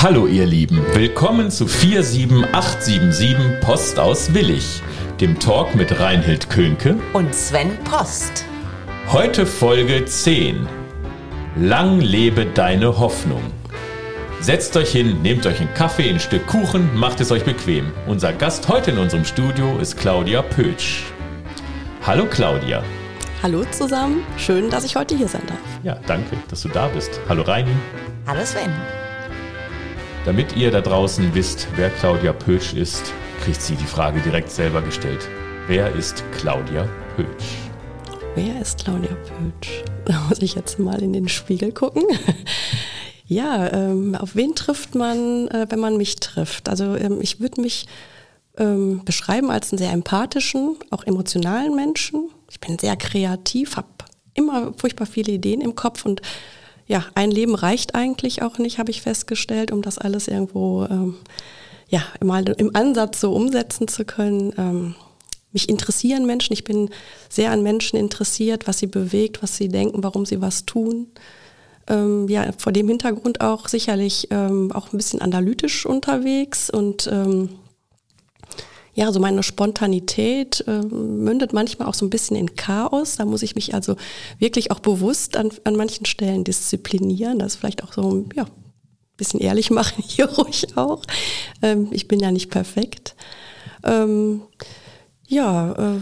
Hallo ihr Lieben, willkommen zu 47877 Post aus Willig, dem Talk mit Reinhild Könke und Sven Post. Heute Folge 10. Lang lebe deine Hoffnung. Setzt euch hin, nehmt euch einen Kaffee, ein Stück Kuchen, macht es euch bequem. Unser Gast heute in unserem Studio ist Claudia Pötsch. Hallo Claudia. Hallo zusammen, schön, dass ich heute hier sein darf. Ja, danke, dass du da bist. Hallo Reini. Hallo Sven. Damit ihr da draußen wisst, wer Claudia Pötsch ist, kriegt sie die Frage direkt selber gestellt. Wer ist Claudia Pötsch? Wer ist Claudia Pötsch? Da muss ich jetzt mal in den Spiegel gucken. Ja, ähm, auf wen trifft man, äh, wenn man mich trifft? Also ähm, ich würde mich ähm, beschreiben als einen sehr empathischen, auch emotionalen Menschen. Ich bin sehr kreativ, habe immer furchtbar viele Ideen im Kopf und ja, ein Leben reicht eigentlich auch nicht, habe ich festgestellt, um das alles irgendwo ähm, ja, mal im Ansatz so umsetzen zu können. Ähm, mich interessieren Menschen, ich bin sehr an Menschen interessiert, was sie bewegt, was sie denken, warum sie was tun ähm, ja vor dem Hintergrund auch sicherlich ähm, auch ein bisschen analytisch unterwegs und ähm, ja, so meine Spontanität äh, mündet manchmal auch so ein bisschen in Chaos. Da muss ich mich also wirklich auch bewusst an, an manchen Stellen disziplinieren. Das vielleicht auch so ja, ein bisschen ehrlich machen hier ruhig auch. Ähm, ich bin ja nicht perfekt. Ähm, ja, äh,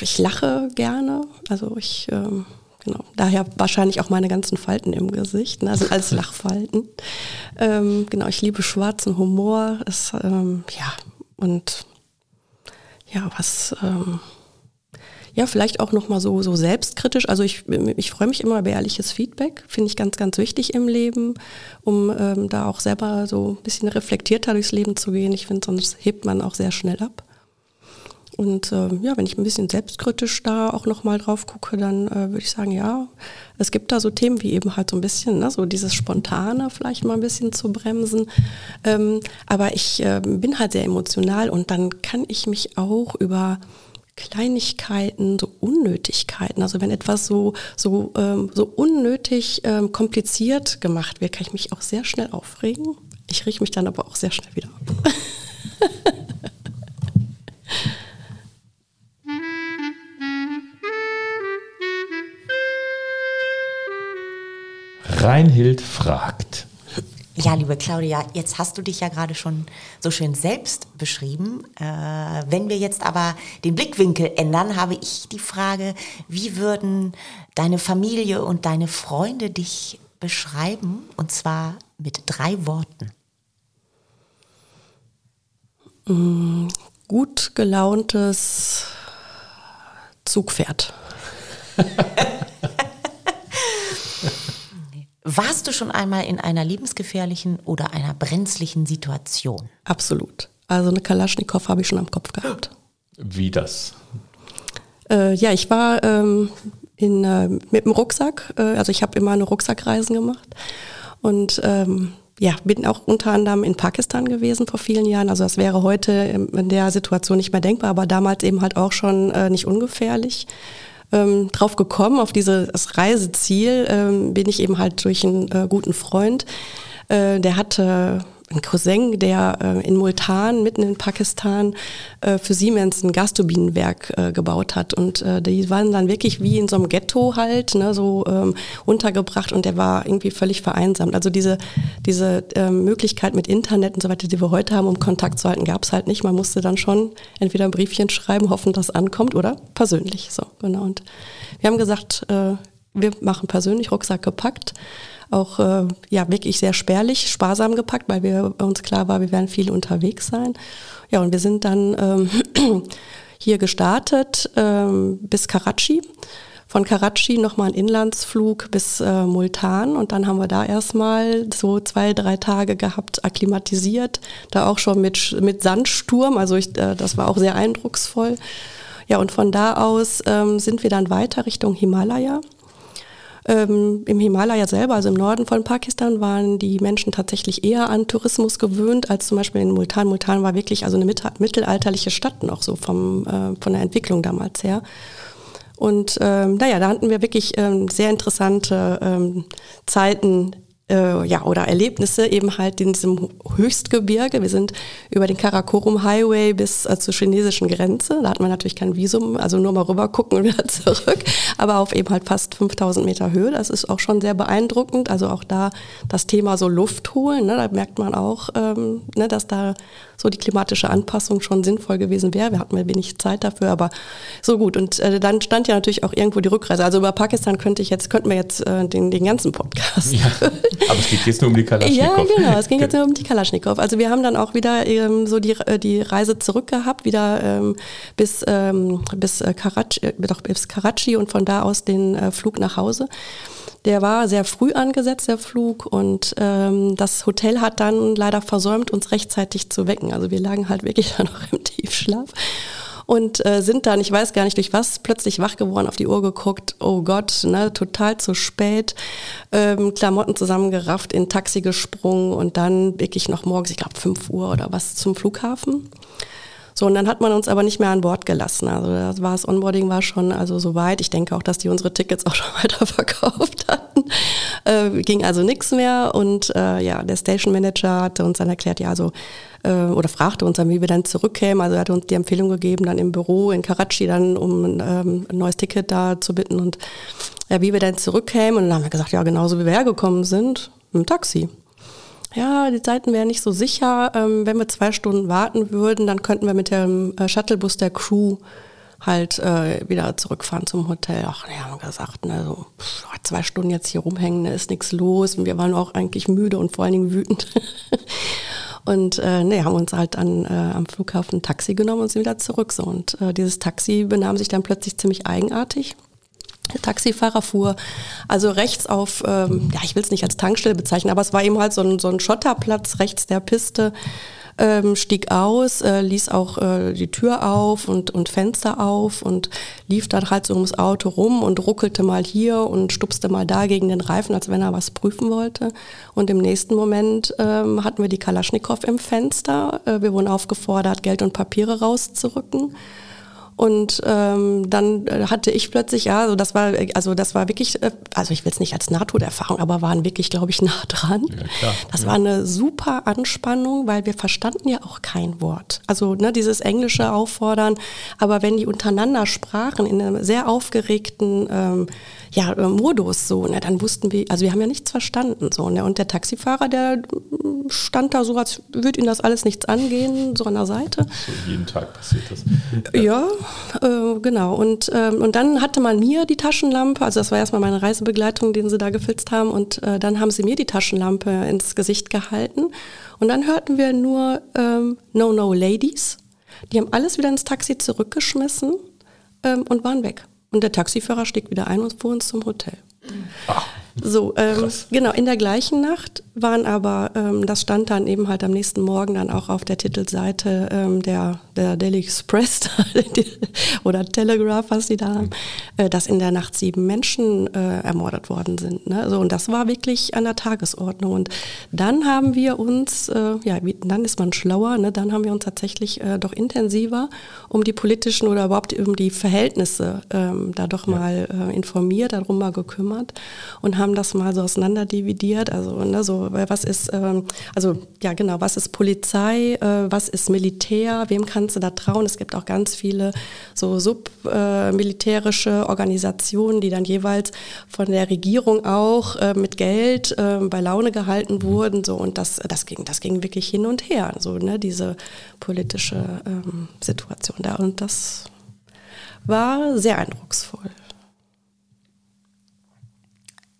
ich lache gerne. Also ich ähm, Genau. Daher wahrscheinlich auch meine ganzen Falten im Gesicht, ne? also alles Lachfalten. Ähm, genau, ich liebe schwarzen Humor. Es, ähm, ja, und ja, was, ähm, ja, vielleicht auch nochmal so, so selbstkritisch. Also ich, ich freue mich immer über ehrliches Feedback, finde ich ganz, ganz wichtig im Leben, um ähm, da auch selber so ein bisschen reflektierter durchs Leben zu gehen. Ich finde, sonst hebt man auch sehr schnell ab. Und äh, ja, wenn ich ein bisschen selbstkritisch da auch nochmal drauf gucke, dann äh, würde ich sagen, ja, es gibt da so Themen wie eben halt so ein bisschen, ne, so dieses Spontane vielleicht mal ein bisschen zu bremsen. Ähm, aber ich äh, bin halt sehr emotional und dann kann ich mich auch über Kleinigkeiten, so Unnötigkeiten, also wenn etwas so, so, ähm, so unnötig ähm, kompliziert gemacht wird, kann ich mich auch sehr schnell aufregen. Ich rieche mich dann aber auch sehr schnell wieder ab. Reinhild fragt. Ja, liebe Claudia, jetzt hast du dich ja gerade schon so schön selbst beschrieben. Äh, wenn wir jetzt aber den Blickwinkel ändern, habe ich die Frage, wie würden deine Familie und deine Freunde dich beschreiben? Und zwar mit drei Worten. Mm, gut gelauntes Zugpferd. Warst du schon einmal in einer lebensgefährlichen oder einer brenzlichen Situation? Absolut. Also eine Kalaschnikow habe ich schon am Kopf gehabt. Wie das? Äh, ja, ich war ähm, in, äh, mit dem Rucksack, äh, also ich habe immer eine Rucksackreisen gemacht und ähm, ja, bin auch unter anderem in Pakistan gewesen vor vielen Jahren. Also das wäre heute in der Situation nicht mehr denkbar, aber damals eben halt auch schon äh, nicht ungefährlich ähm, drauf gekommen, auf dieses Reiseziel, ähm, bin ich eben halt durch einen äh, guten Freund. Äh, der hatte ein Cousin, der äh, in Multan, mitten in Pakistan, äh, für Siemens ein Gasturbinenwerk äh, gebaut hat. Und äh, die waren dann wirklich wie in so einem Ghetto halt, ne, so ähm, untergebracht und der war irgendwie völlig vereinsamt. Also diese, diese ähm, Möglichkeit mit Internet und so weiter, die wir heute haben, um Kontakt zu halten, gab es halt nicht. Man musste dann schon entweder ein Briefchen schreiben, hoffen, dass ankommt oder persönlich. So, genau. Und wir haben gesagt, äh, wir machen persönlich Rucksack gepackt auch äh, ja wirklich sehr spärlich, sparsam gepackt, weil wir uns klar war, wir werden viel unterwegs sein. Ja, und wir sind dann ähm, hier gestartet ähm, bis Karachi. Von Karachi nochmal ein Inlandsflug bis äh, Multan und dann haben wir da erstmal so zwei, drei Tage gehabt, akklimatisiert, da auch schon mit, mit Sandsturm, also ich, äh, das war auch sehr eindrucksvoll. Ja, und von da aus ähm, sind wir dann weiter Richtung Himalaya. Ähm, Im Himalaya selber, also im Norden von Pakistan, waren die Menschen tatsächlich eher an Tourismus gewöhnt als zum Beispiel in Multan. Multan war wirklich also eine mittelalterliche Stadt noch so vom, äh, von der Entwicklung damals her. Und ähm, naja, da hatten wir wirklich ähm, sehr interessante ähm, Zeiten äh, ja, oder Erlebnisse eben halt in diesem Höchstgebirge. Wir sind über den Karakorum Highway bis äh, zur chinesischen Grenze. Da hat man natürlich kein Visum, also nur mal rüber gucken und wieder zurück. Aber auf eben halt fast 5000 Meter Höhe. Das ist auch schon sehr beeindruckend. Also auch da das Thema so Luft holen. Ne, da merkt man auch, ähm, ne, dass da so die klimatische Anpassung schon sinnvoll gewesen wäre. Wir hatten mal wenig Zeit dafür, aber so gut. Und äh, dann stand ja natürlich auch irgendwo die Rückreise. Also über Pakistan könnte ich jetzt, könnten wir jetzt äh, den, den ganzen Podcast. Ja, aber es geht jetzt nur um die Kalaschnikow. Ja, genau, es ging jetzt nur um die Kalaschnikow. Also wir haben dann auch wieder ähm, so die, äh, die Reise zurück gehabt, wieder ähm, bis, ähm, bis, äh, Karachi, äh, doch, bis Karachi und von da aus den äh, Flug nach Hause. Der war sehr früh angesetzt, der Flug, und ähm, das Hotel hat dann leider versäumt, uns rechtzeitig zu wecken. Also wir lagen halt wirklich dann noch im Tiefschlaf und äh, sind dann, ich weiß gar nicht durch was, plötzlich wach geworden, auf die Uhr geguckt, oh Gott, ne, total zu spät, ähm, Klamotten zusammengerafft, in Taxi gesprungen und dann wirklich noch morgens, ich glaube 5 Uhr oder was, zum Flughafen. So, und dann hat man uns aber nicht mehr an Bord gelassen. Also das war das Onboarding war schon also soweit. Ich denke auch, dass die unsere Tickets auch schon weiterverkauft hatten. Äh, ging also nichts mehr. Und äh, ja, der Station Manager hatte uns dann erklärt, ja, also äh, oder fragte uns dann, wie wir dann zurückkämen. Also er hat uns die Empfehlung gegeben, dann im Büro in Karachi dann um ähm, ein neues Ticket da zu bitten und ja, wie wir dann zurückkämen. Und dann haben wir gesagt, ja, genauso wie wir hergekommen sind, dem Taxi ja, die Zeiten wären nicht so sicher. Ähm, wenn wir zwei Stunden warten würden, dann könnten wir mit dem äh, Shuttlebus der Crew halt äh, wieder zurückfahren zum Hotel. Ach, wir haben gesagt, ne, so, pff, zwei Stunden jetzt hier rumhängen, da ist nichts los. Und wir waren auch eigentlich müde und vor allen Dingen wütend. und äh, ne, haben uns halt an, äh, am Flughafen ein Taxi genommen und sind wieder zurück. So. Und äh, dieses Taxi benahm sich dann plötzlich ziemlich eigenartig. Der Taxifahrer fuhr also rechts auf, ähm, ja, ich will es nicht als Tankstelle bezeichnen, aber es war eben halt so ein, so ein Schotterplatz rechts der Piste, ähm, stieg aus, äh, ließ auch äh, die Tür auf und, und Fenster auf und lief dann halt so ums Auto rum und ruckelte mal hier und stupste mal da gegen den Reifen, als wenn er was prüfen wollte. Und im nächsten Moment ähm, hatten wir die Kalaschnikow im Fenster. Äh, wir wurden aufgefordert, Geld und Papiere rauszurücken. Und ähm, dann äh, hatte ich plötzlich, ja, also das war, also das war wirklich, äh, also ich will es nicht als Nahtoderfahrung, aber waren wirklich, glaube ich, nah dran. Ja, das ja. war eine super Anspannung, weil wir verstanden ja auch kein Wort. Also ne, dieses englische Auffordern, aber wenn die untereinander sprachen in einem sehr aufgeregten ähm, ja, Modus so, ne, dann wussten wir, also wir haben ja nichts verstanden so, ne, und der Taxifahrer, der stand da so, als würde ihn das alles nichts angehen, so an der Seite. So jeden Tag passiert das. Ja, äh, genau. Und, ähm, und dann hatte man mir die Taschenlampe, also das war erstmal meine Reisebegleitung, den sie da gefilzt haben, und äh, dann haben sie mir die Taschenlampe ins Gesicht gehalten. Und dann hörten wir nur ähm, No, no, Ladies. Die haben alles wieder ins Taxi zurückgeschmissen ähm, und waren weg. Und der Taxifahrer stieg wieder ein und fuhr uns zum Hotel. Ach. So, ähm, genau, in der gleichen Nacht waren aber, ähm, das stand dann eben halt am nächsten Morgen dann auch auf der Titelseite ähm, der, der Daily Express oder Telegraph, was sie da haben, äh, dass in der Nacht sieben Menschen äh, ermordet worden sind. Ne? So, und das war wirklich an der Tagesordnung. Und dann haben wir uns, äh, ja, dann ist man schlauer, ne? dann haben wir uns tatsächlich äh, doch intensiver um die politischen oder überhaupt um die Verhältnisse ähm, da doch mal äh, informiert, darum mal gekümmert und haben das mal so auseinanderdividiert. Also, ne, so, was ist, ähm, also, ja, genau, was ist Polizei, äh, was ist Militär, wem kannst du da trauen? Es gibt auch ganz viele so submilitärische äh, Organisationen, die dann jeweils von der Regierung auch äh, mit Geld äh, bei Laune gehalten wurden, so, und das, das ging, das ging wirklich hin und her, so, ne, diese politische ähm, Situation da. Und das war sehr eindrucksvoll.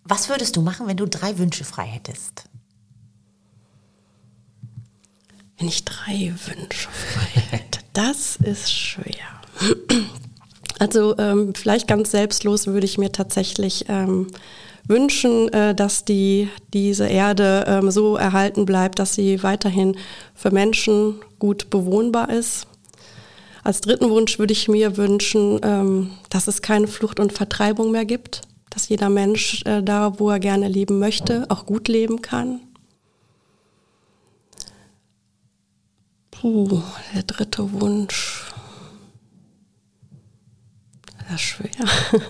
Was würdest du machen, wenn du drei Wünsche frei hättest? Wenn ich drei Wünsche frei hätte, das ist schwer. Also ähm, vielleicht ganz selbstlos würde ich mir tatsächlich ähm, wünschen, äh, dass die, diese Erde ähm, so erhalten bleibt, dass sie weiterhin für Menschen gut bewohnbar ist. Als dritten Wunsch würde ich mir wünschen, ähm, dass es keine Flucht und Vertreibung mehr gibt dass jeder Mensch äh, da, wo er gerne leben möchte, auch gut leben kann. Puh, der dritte Wunsch. Das ist schwer.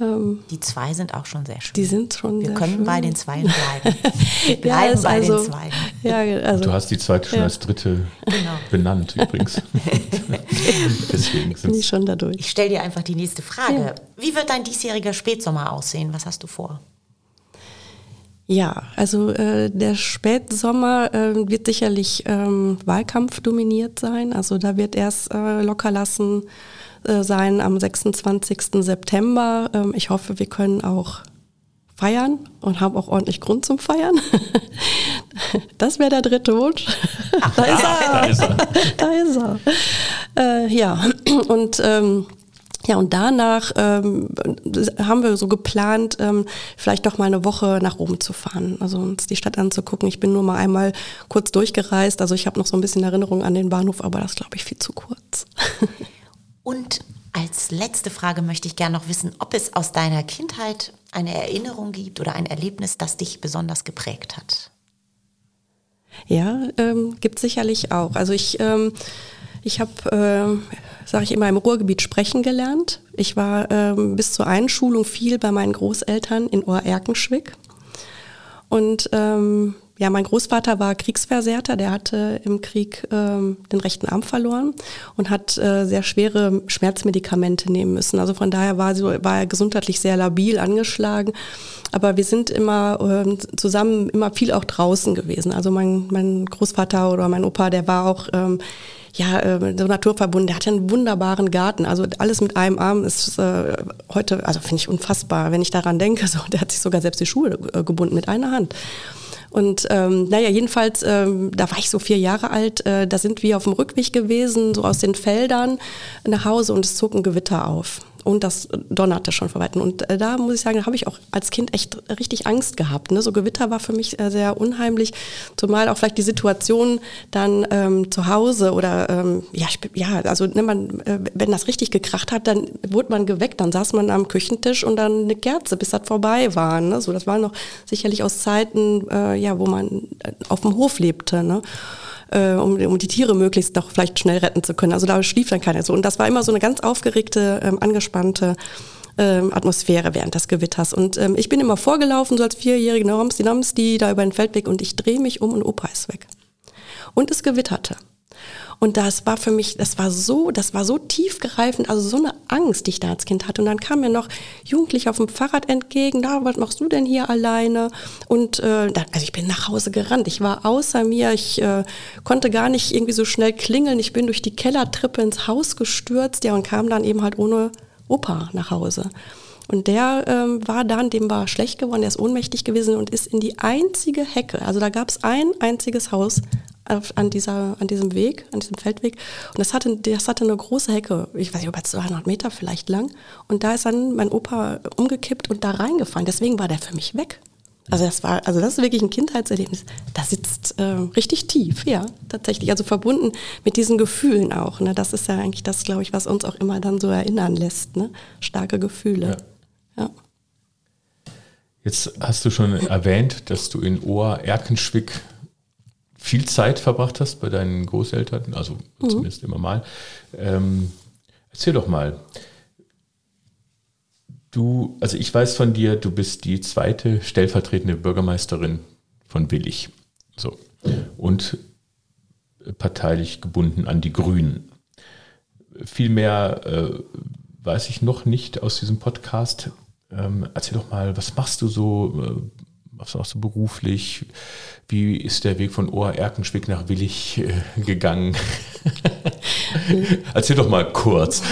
Ähm, Die zwei sind auch schon sehr schön. die sind schon Wir sehr können schön. bei den Zweien bleiben. Wir Ja, bleiben ist bei also, den Zweien. Ja, also, Du hast die zweite schon Ja. als dritte Genau. benannt übrigens. Deswegen bin ich sind schon dadurch. Ich stelle dir einfach die nächste Frage. Ja. Wie wird dein diesjähriger Spätsommer aussehen? Was hast du vor? Ja, also äh, der Spätsommer äh, wird sicherlich ähm, Wahlkampf dominiert sein. Also da wird erst äh, lockerlassen äh, sein am 26. September. Ähm, ich hoffe, wir können auch feiern und haben auch ordentlich Grund zum Feiern. Das wäre der dritte Wunsch. Da ist er. Da ist er. Da ist er. Äh, ja, und ähm, ja, und danach ähm, haben wir so geplant, ähm, vielleicht doch mal eine Woche nach Rom zu fahren, also uns die Stadt anzugucken. Ich bin nur mal einmal kurz durchgereist, also ich habe noch so ein bisschen Erinnerung an den Bahnhof, aber das ist, glaube ich, viel zu kurz. Und als letzte Frage möchte ich gerne noch wissen, ob es aus deiner Kindheit eine Erinnerung gibt oder ein Erlebnis, das dich besonders geprägt hat. Ja, ähm, gibt sicherlich auch. Also ich, ähm, ich habe, ähm, sage ich immer, im Ruhrgebiet sprechen gelernt. Ich war ähm, bis zur Einschulung viel bei meinen Großeltern in Ohr-Erkenschwick. Und ähm, ja, mein Großvater war Kriegsversehrter, der hatte im Krieg ähm, den rechten Arm verloren und hat äh, sehr schwere Schmerzmedikamente nehmen müssen. Also von daher war, so, war er gesundheitlich sehr labil angeschlagen. Aber wir sind immer ähm, zusammen, immer viel auch draußen gewesen. Also mein, mein Großvater oder mein Opa, der war auch ähm, ja, äh, so naturverbunden. Der hatte einen wunderbaren Garten. Also alles mit einem Arm ist äh, heute, also finde ich unfassbar, wenn ich daran denke. So, der hat sich sogar selbst die Schuhe äh, gebunden mit einer Hand. Und ähm, naja, jedenfalls, ähm, da war ich so vier Jahre alt, äh, da sind wir auf dem Rückweg gewesen, so aus den Feldern nach Hause und es zog ein Gewitter auf. Und das donnerte schon vor Weitem. Und äh, da muss ich sagen, da habe ich auch als Kind echt richtig Angst gehabt. Ne? So Gewitter war für mich äh, sehr unheimlich, zumal auch vielleicht die Situation dann ähm, zu Hause oder ähm, ja, ja, also ne, man, äh, wenn das richtig gekracht hat, dann wurde man geweckt, dann saß man am Küchentisch und dann eine Kerze, bis das vorbei war. Ne? So, das war noch sicherlich aus Zeiten, äh, ja, wo man äh, auf dem Hof lebte. Ne? Äh, um, um die Tiere möglichst noch vielleicht schnell retten zu können. Also da schlief dann keiner so. Und das war immer so eine ganz aufgeregte, ähm, angespannte ähm, Atmosphäre während des Gewitters. Und ähm, ich bin immer vorgelaufen, so als Vierjährige, Nomsti Nomsti, da über den Feldweg und ich drehe mich um und Opa ist weg. Und es gewitterte. Und das war für mich, das war so, das war so tiefgreifend, also so eine Angst, die ich da als Kind hatte. Und dann kam mir noch Jugendlich auf dem Fahrrad entgegen, da, was machst du denn hier alleine? Und äh, dann, also ich bin nach Hause gerannt, ich war außer mir, ich äh, konnte gar nicht irgendwie so schnell klingeln, ich bin durch die Kellertreppe ins Haus gestürzt, ja, und kam dann eben halt ohne Opa nach Hause. Und der ähm, war dann, dem war schlecht geworden, der ist ohnmächtig gewesen und ist in die einzige Hecke, also da gab es ein einziges Haus auf, an, dieser, an diesem Weg, an diesem Feldweg. Und das hatte, das hatte eine große Hecke, ich weiß nicht, über 200 Meter vielleicht lang. Und da ist dann mein Opa umgekippt und da reingefallen. Deswegen war der für mich weg. Also das war, also das ist wirklich ein Kindheitserlebnis. Das sitzt äh, richtig tief, ja, tatsächlich. Also verbunden mit diesen Gefühlen auch. Ne? Das ist ja eigentlich das, glaube ich, was uns auch immer dann so erinnern lässt. Ne? Starke Gefühle. Ja. Jetzt hast du schon erwähnt, dass du in Ohr-Erkenschwick viel Zeit verbracht hast bei deinen Großeltern, also zumindest immer mal. Ähm, erzähl doch mal. Du, also ich weiß von dir, du bist die zweite stellvertretende Bürgermeisterin von Willig. So. Und parteilich gebunden an die Grünen. Viel mehr äh, weiß ich noch nicht aus diesem Podcast. Ähm, erzähl doch mal, was machst du so? Äh, was machst du beruflich? Wie ist der Weg von Ohr-Erkenschwick nach Willig äh, gegangen? erzähl doch mal kurz.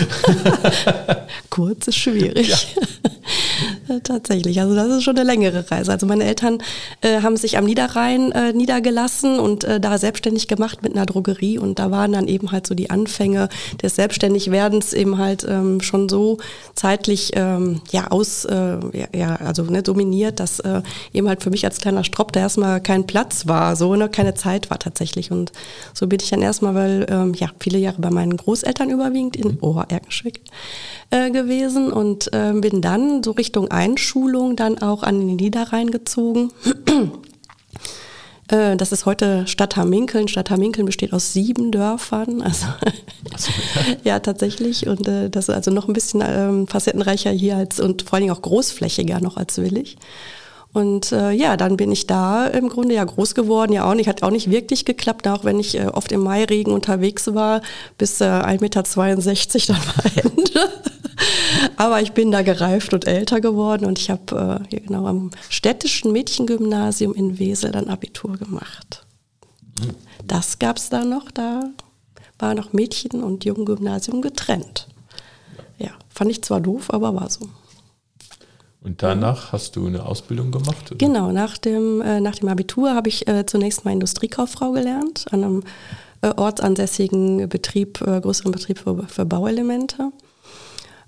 Kurz ist schwierig. Ja, Tatsächlich, also das ist schon eine längere Reise. Also meine Eltern äh, haben sich am Niederrhein äh, niedergelassen und äh, da selbstständig gemacht mit einer Drogerie. Und da waren dann eben halt so die Anfänge des Selbstständigwerdens eben halt ähm, schon so zeitlich ähm, ja aus äh, ja, ja also ne, dominiert, dass äh, eben halt für mich als kleiner Stropp da erstmal kein Platz war, so ne, keine Zeit war tatsächlich. Und so bin ich dann erstmal, weil ähm, ja viele Jahre bei meinen Großeltern überwiegend in Ober-Erkenschwick äh, gewesen und äh, bin dann so Richtung Einschulung dann auch an den Niederrhein gezogen. Äh, das ist heute Stadt Haminkeln. Stadt Haminkeln besteht aus sieben Dörfern. Also, so, ja. ja. tatsächlich. Und äh, das ist also noch ein bisschen ähm, facettenreicher hier als und vor allen Dingen auch großflächiger noch als Willig. Und äh, ja, dann bin ich da im Grunde ja groß geworden, ja auch nicht, hat auch nicht wirklich geklappt, auch wenn ich äh, oft im Mairegen unterwegs war, bis äh, 1,62 Meter dann war Ende. Aber ich bin da gereift und älter geworden und ich habe äh, genau am städtischen Mädchengymnasium in Wesel dann Abitur gemacht. Das gab es da noch, da war noch Mädchen- und Junggymnasium getrennt. Ja, fand ich zwar doof, aber war so. Und danach hast du eine Ausbildung gemacht? Oder? Genau, nach dem, äh, nach dem Abitur habe ich äh, zunächst mal Industriekauffrau gelernt, an einem äh, ortsansässigen Betrieb, äh, größeren Betrieb für, für Bauelemente.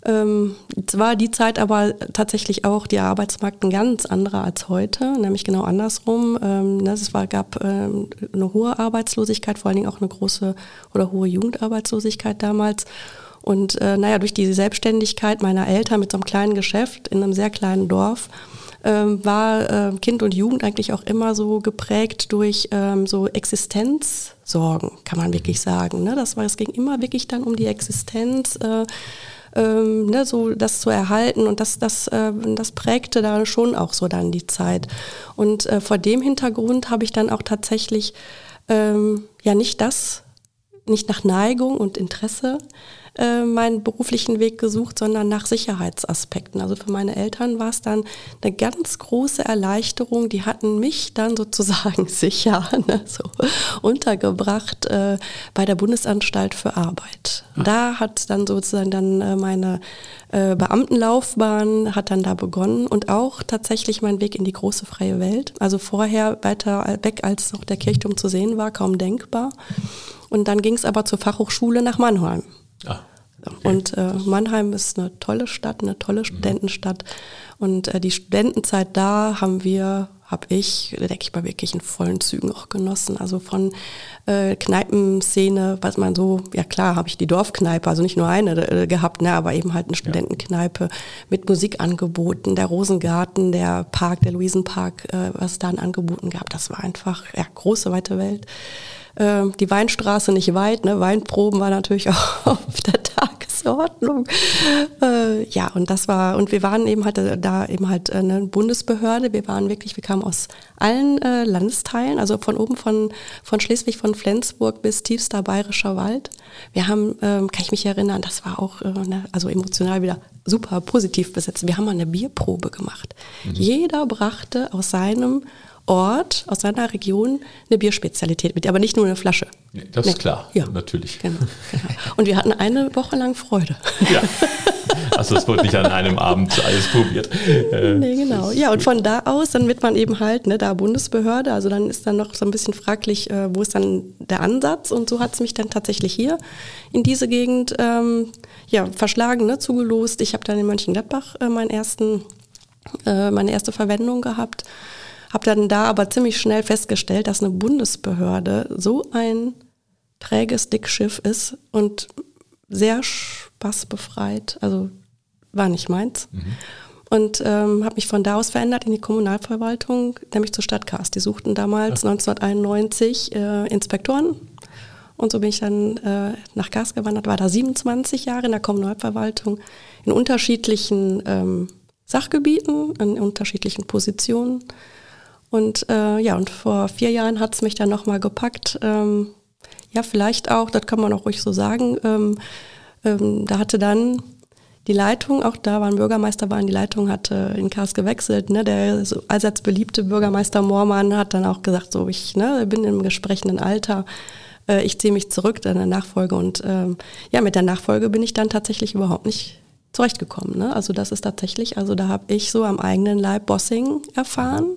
Ähm, war die Zeit aber tatsächlich auch der Arbeitsmarkt ein ganz anderer als heute, nämlich genau andersrum. Ähm, ne, es war, gab ähm, eine hohe Arbeitslosigkeit, vor allen Dingen auch eine große oder hohe Jugendarbeitslosigkeit damals. Und äh, naja, durch die Selbstständigkeit meiner Eltern mit so einem kleinen Geschäft in einem sehr kleinen Dorf ähm, war äh, Kind und Jugend eigentlich auch immer so geprägt durch ähm, so Existenzsorgen, kann man wirklich sagen. Ne? Das war, es ging immer wirklich dann um die Existenz. Äh, ähm, ne, so das zu erhalten und das, das, äh, das prägte da schon auch so dann die Zeit. Und äh, vor dem Hintergrund habe ich dann auch tatsächlich ähm, ja nicht das, nicht nach Neigung und Interesse äh, meinen beruflichen Weg gesucht, sondern nach Sicherheitsaspekten. Also für meine Eltern war es dann eine ganz große Erleichterung. Die hatten mich dann sozusagen sicher ne, so untergebracht äh, bei der Bundesanstalt für Arbeit. Ach. Da hat dann sozusagen dann äh, meine äh, Beamtenlaufbahn hat dann da begonnen und auch tatsächlich mein Weg in die große freie Welt. Also vorher weiter weg, als noch der Kirchturm zu sehen war, kaum denkbar. Und dann ging es aber zur Fachhochschule nach Mannheim. Ah, okay. Und äh, Mannheim ist eine tolle Stadt, eine tolle mhm. Studentenstadt. Und äh, die Studentenzeit da haben wir, habe ich, denke ich mal, wirklich in vollen Zügen auch genossen. Also von äh, Kneipenszene, was man so, ja klar, habe ich die Dorfkneipe, also nicht nur eine äh, gehabt, ne, aber eben halt eine Studentenkneipe ja. mit Musikangeboten, der Rosengarten, der Park, der Luisenpark, äh, was da an Angeboten gab. Das war einfach, ja, große, weite Welt. Ähm, die Weinstraße nicht weit, ne? Weinproben war natürlich auch auf der Tagesordnung. Äh, ja, und das war, und wir waren eben halt äh, da eben halt äh, eine Bundesbehörde. Wir waren wirklich, wir kamen aus allen äh, Landesteilen, also von oben von, von Schleswig, von Flensburg bis tiefster bayerischer Wald. Wir haben, ähm, kann ich mich erinnern, das war auch, äh, ne, also emotional wieder super positiv besetzt. Wir haben mal eine Bierprobe gemacht. Mhm. Jeder brachte aus seinem Ort, aus seiner Region eine Bierspezialität mit, aber nicht nur eine Flasche. Das nee. ist klar, ja. natürlich. Genau, genau. Und wir hatten eine Woche lang Freude. Ja. Also es wurde nicht an einem Abend alles probiert. Äh, nee, genau. Ja, und von da aus, dann wird man eben halt, ne, da Bundesbehörde, also dann ist dann noch so ein bisschen fraglich, äh, wo ist dann der Ansatz? Und so hat es mich dann tatsächlich hier in diese Gegend ähm, ja, verschlagen, ne, zugelost. Ich habe dann in Mönchengladbach äh, meinen ersten, äh, meine erste Verwendung gehabt habe dann da aber ziemlich schnell festgestellt, dass eine Bundesbehörde so ein träges Dickschiff ist und sehr spaßbefreit. Also war nicht meins. Mhm. Und ähm, habe mich von da aus verändert in die Kommunalverwaltung, nämlich zur Stadtcast. Die suchten damals ja. 1991 äh, Inspektoren. Und so bin ich dann äh, nach Kars gewandert, war da 27 Jahre in der Kommunalverwaltung in unterschiedlichen ähm, Sachgebieten, in unterschiedlichen Positionen. Und äh, ja, und vor vier Jahren hat es mich dann nochmal gepackt. Ähm, ja, vielleicht auch, das kann man auch ruhig so sagen. Ähm, ähm, da hatte dann die Leitung, auch da war ein Bürgermeister, war in die Leitung, hatte in Kars gewechselt. Ne? Der so allseits beliebte Bürgermeister Moormann hat dann auch gesagt, so ich ne, bin im gesprechenden Alter, äh, ich ziehe mich zurück in der Nachfolge. Und ähm, ja, mit der Nachfolge bin ich dann tatsächlich überhaupt nicht zurechtgekommen. Ne? Also das ist tatsächlich, also da habe ich so am eigenen Leib Bossing erfahren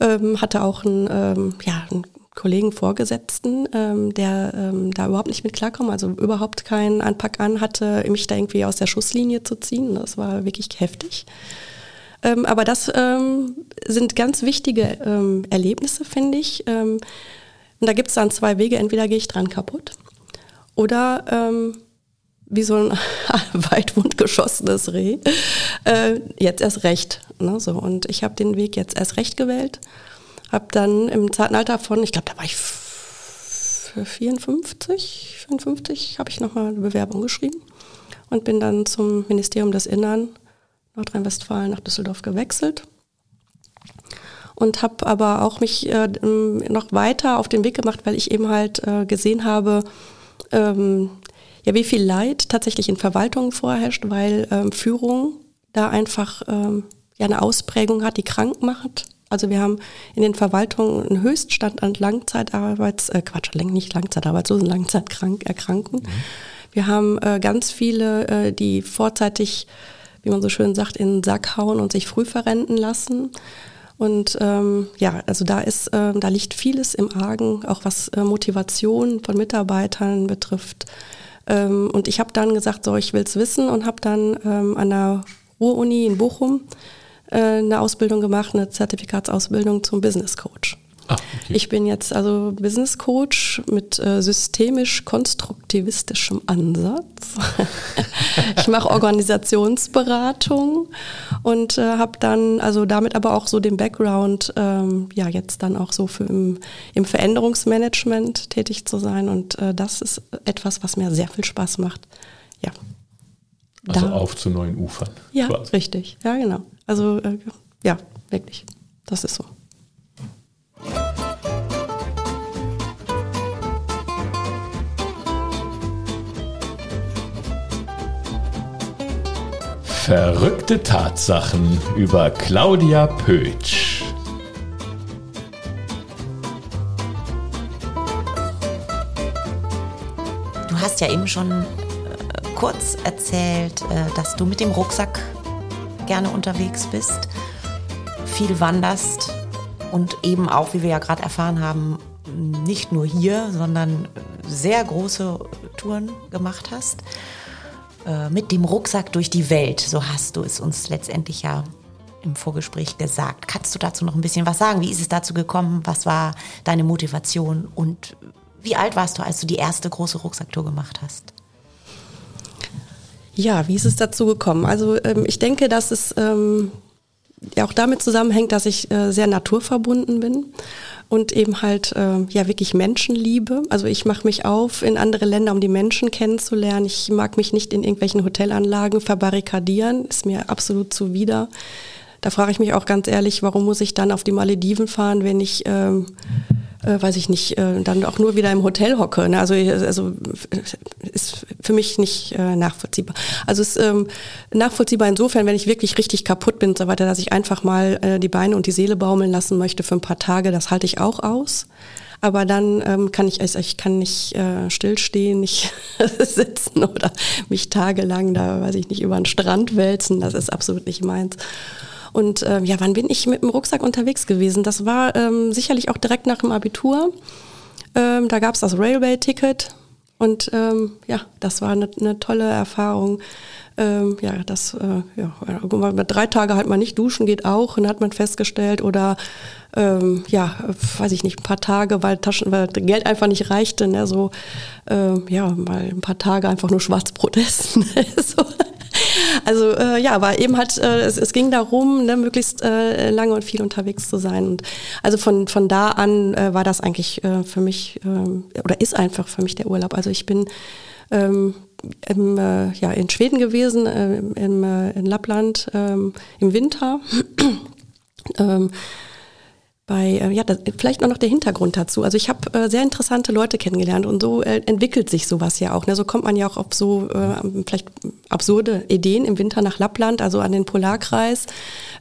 ähm, hatte auch einen, ähm, ja, einen Kollegen Vorgesetzten, ähm, der ähm, da überhaupt nicht mit klarkam, also überhaupt keinen Anpack an hatte, mich da irgendwie aus der Schusslinie zu ziehen. Das war wirklich heftig. Ähm, aber das ähm, sind ganz wichtige ähm, Erlebnisse, finde ich. Ähm, und da gibt es dann zwei Wege. Entweder gehe ich dran kaputt oder wie so ein weit wundgeschossenes Reh. Äh, jetzt erst recht. Ne, so. Und ich habe den Weg jetzt erst recht gewählt. Habe dann im zarten Alter von, ich glaube, da war ich 54, 55, habe ich nochmal eine Bewerbung geschrieben und bin dann zum Ministerium des Innern Nordrhein-Westfalen nach Düsseldorf gewechselt und habe aber auch mich äh, noch weiter auf den Weg gemacht, weil ich eben halt äh, gesehen habe, ähm, ja, wie viel Leid tatsächlich in Verwaltungen vorherrscht, weil ähm, Führung da einfach ähm, ja eine Ausprägung hat, die krank macht. Also wir haben in den Verwaltungen einen Höchststand an Langzeitarbeits, äh, Quatsch, nicht Langzeitarbeitslosen, Langzeiterkrankungen. Mhm. Wir haben äh, ganz viele, äh, die vorzeitig, wie man so schön sagt, in den Sack hauen und sich früh verrenten lassen. Und ähm, ja, also da ist, äh, da liegt vieles im Argen, auch was äh, Motivation von Mitarbeitern betrifft. Ähm, und ich habe dann gesagt, so, ich will es wissen und habe dann ähm, an der Ruhr-Uni in Bochum äh, eine Ausbildung gemacht, eine Zertifikatsausbildung zum Business Coach. Ah, okay. Ich bin jetzt also Business Coach mit äh, systemisch-konstruktivistischem Ansatz. ich mache Organisationsberatung und äh, habe dann also damit aber auch so den Background, ähm, ja jetzt dann auch so für im, im Veränderungsmanagement tätig zu sein und äh, das ist etwas, was mir sehr viel Spaß macht. Ja. Also da. auf zu neuen Ufern. Ja, quasi. richtig. Ja, genau. Also äh, ja, wirklich. Das ist so. Verrückte Tatsachen über Claudia Pötsch. Du hast ja eben schon äh, kurz erzählt, äh, dass du mit dem Rucksack gerne unterwegs bist, viel wanderst und eben auch, wie wir ja gerade erfahren haben, nicht nur hier, sondern sehr große Touren gemacht hast. Äh, mit dem Rucksack durch die Welt, so hast du es uns letztendlich ja im Vorgespräch gesagt. Kannst du dazu noch ein bisschen was sagen? Wie ist es dazu gekommen? Was war deine Motivation? Und wie alt warst du, als du die erste große Rucksacktour gemacht hast? Ja, wie ist es dazu gekommen? Also ähm, ich denke, dass es ähm, auch damit zusammenhängt, dass ich äh, sehr naturverbunden bin und eben halt äh, ja wirklich Menschenliebe. Also ich mache mich auf in andere Länder, um die Menschen kennenzulernen. Ich mag mich nicht in irgendwelchen Hotelanlagen verbarrikadieren, ist mir absolut zuwider. Da frage ich mich auch ganz ehrlich, warum muss ich dann auf die Malediven fahren, wenn ich ähm, äh, weiß ich nicht, äh, dann auch nur wieder im Hotel hocke. Ne? Also, also ist für mich nicht äh, nachvollziehbar. Also es ist ähm, nachvollziehbar insofern, wenn ich wirklich richtig kaputt bin und so weiter, dass ich einfach mal äh, die Beine und die Seele baumeln lassen möchte für ein paar Tage, das halte ich auch aus. Aber dann ähm, kann ich, also ich kann nicht äh, stillstehen, nicht sitzen oder mich tagelang da, weiß ich nicht, über den Strand wälzen. Das ist absolut nicht meins. Und äh, ja, wann bin ich mit dem Rucksack unterwegs gewesen? Das war ähm, sicherlich auch direkt nach dem Abitur. Ähm, da gab es das Railway-Ticket und ähm, ja, das war eine, eine tolle Erfahrung. Ähm, ja, das, äh, ja, drei Tage halt mal nicht duschen geht auch, und hat man festgestellt. Oder ähm, ja, weiß ich nicht, ein paar Tage, weil Taschen, weil Geld einfach nicht reichte, ne, so ähm, ja, mal ein paar Tage einfach nur Schwarzbrot essen. so. Also äh, ja, aber eben halt, äh, es, es ging darum, ne, möglichst äh, lange und viel unterwegs zu sein. Und also von, von da an äh, war das eigentlich äh, für mich, äh, oder ist einfach für mich der Urlaub. Also ich bin ähm, im, äh, ja, in Schweden gewesen, äh, im, äh, in Lappland ähm, im Winter. ähm, bei, äh, ja, das, vielleicht noch der Hintergrund dazu. Also ich habe äh, sehr interessante Leute kennengelernt und so äh, entwickelt sich sowas ja auch. Ne? So kommt man ja auch auf so äh, vielleicht absurde Ideen im Winter nach Lappland, also an den Polarkreis,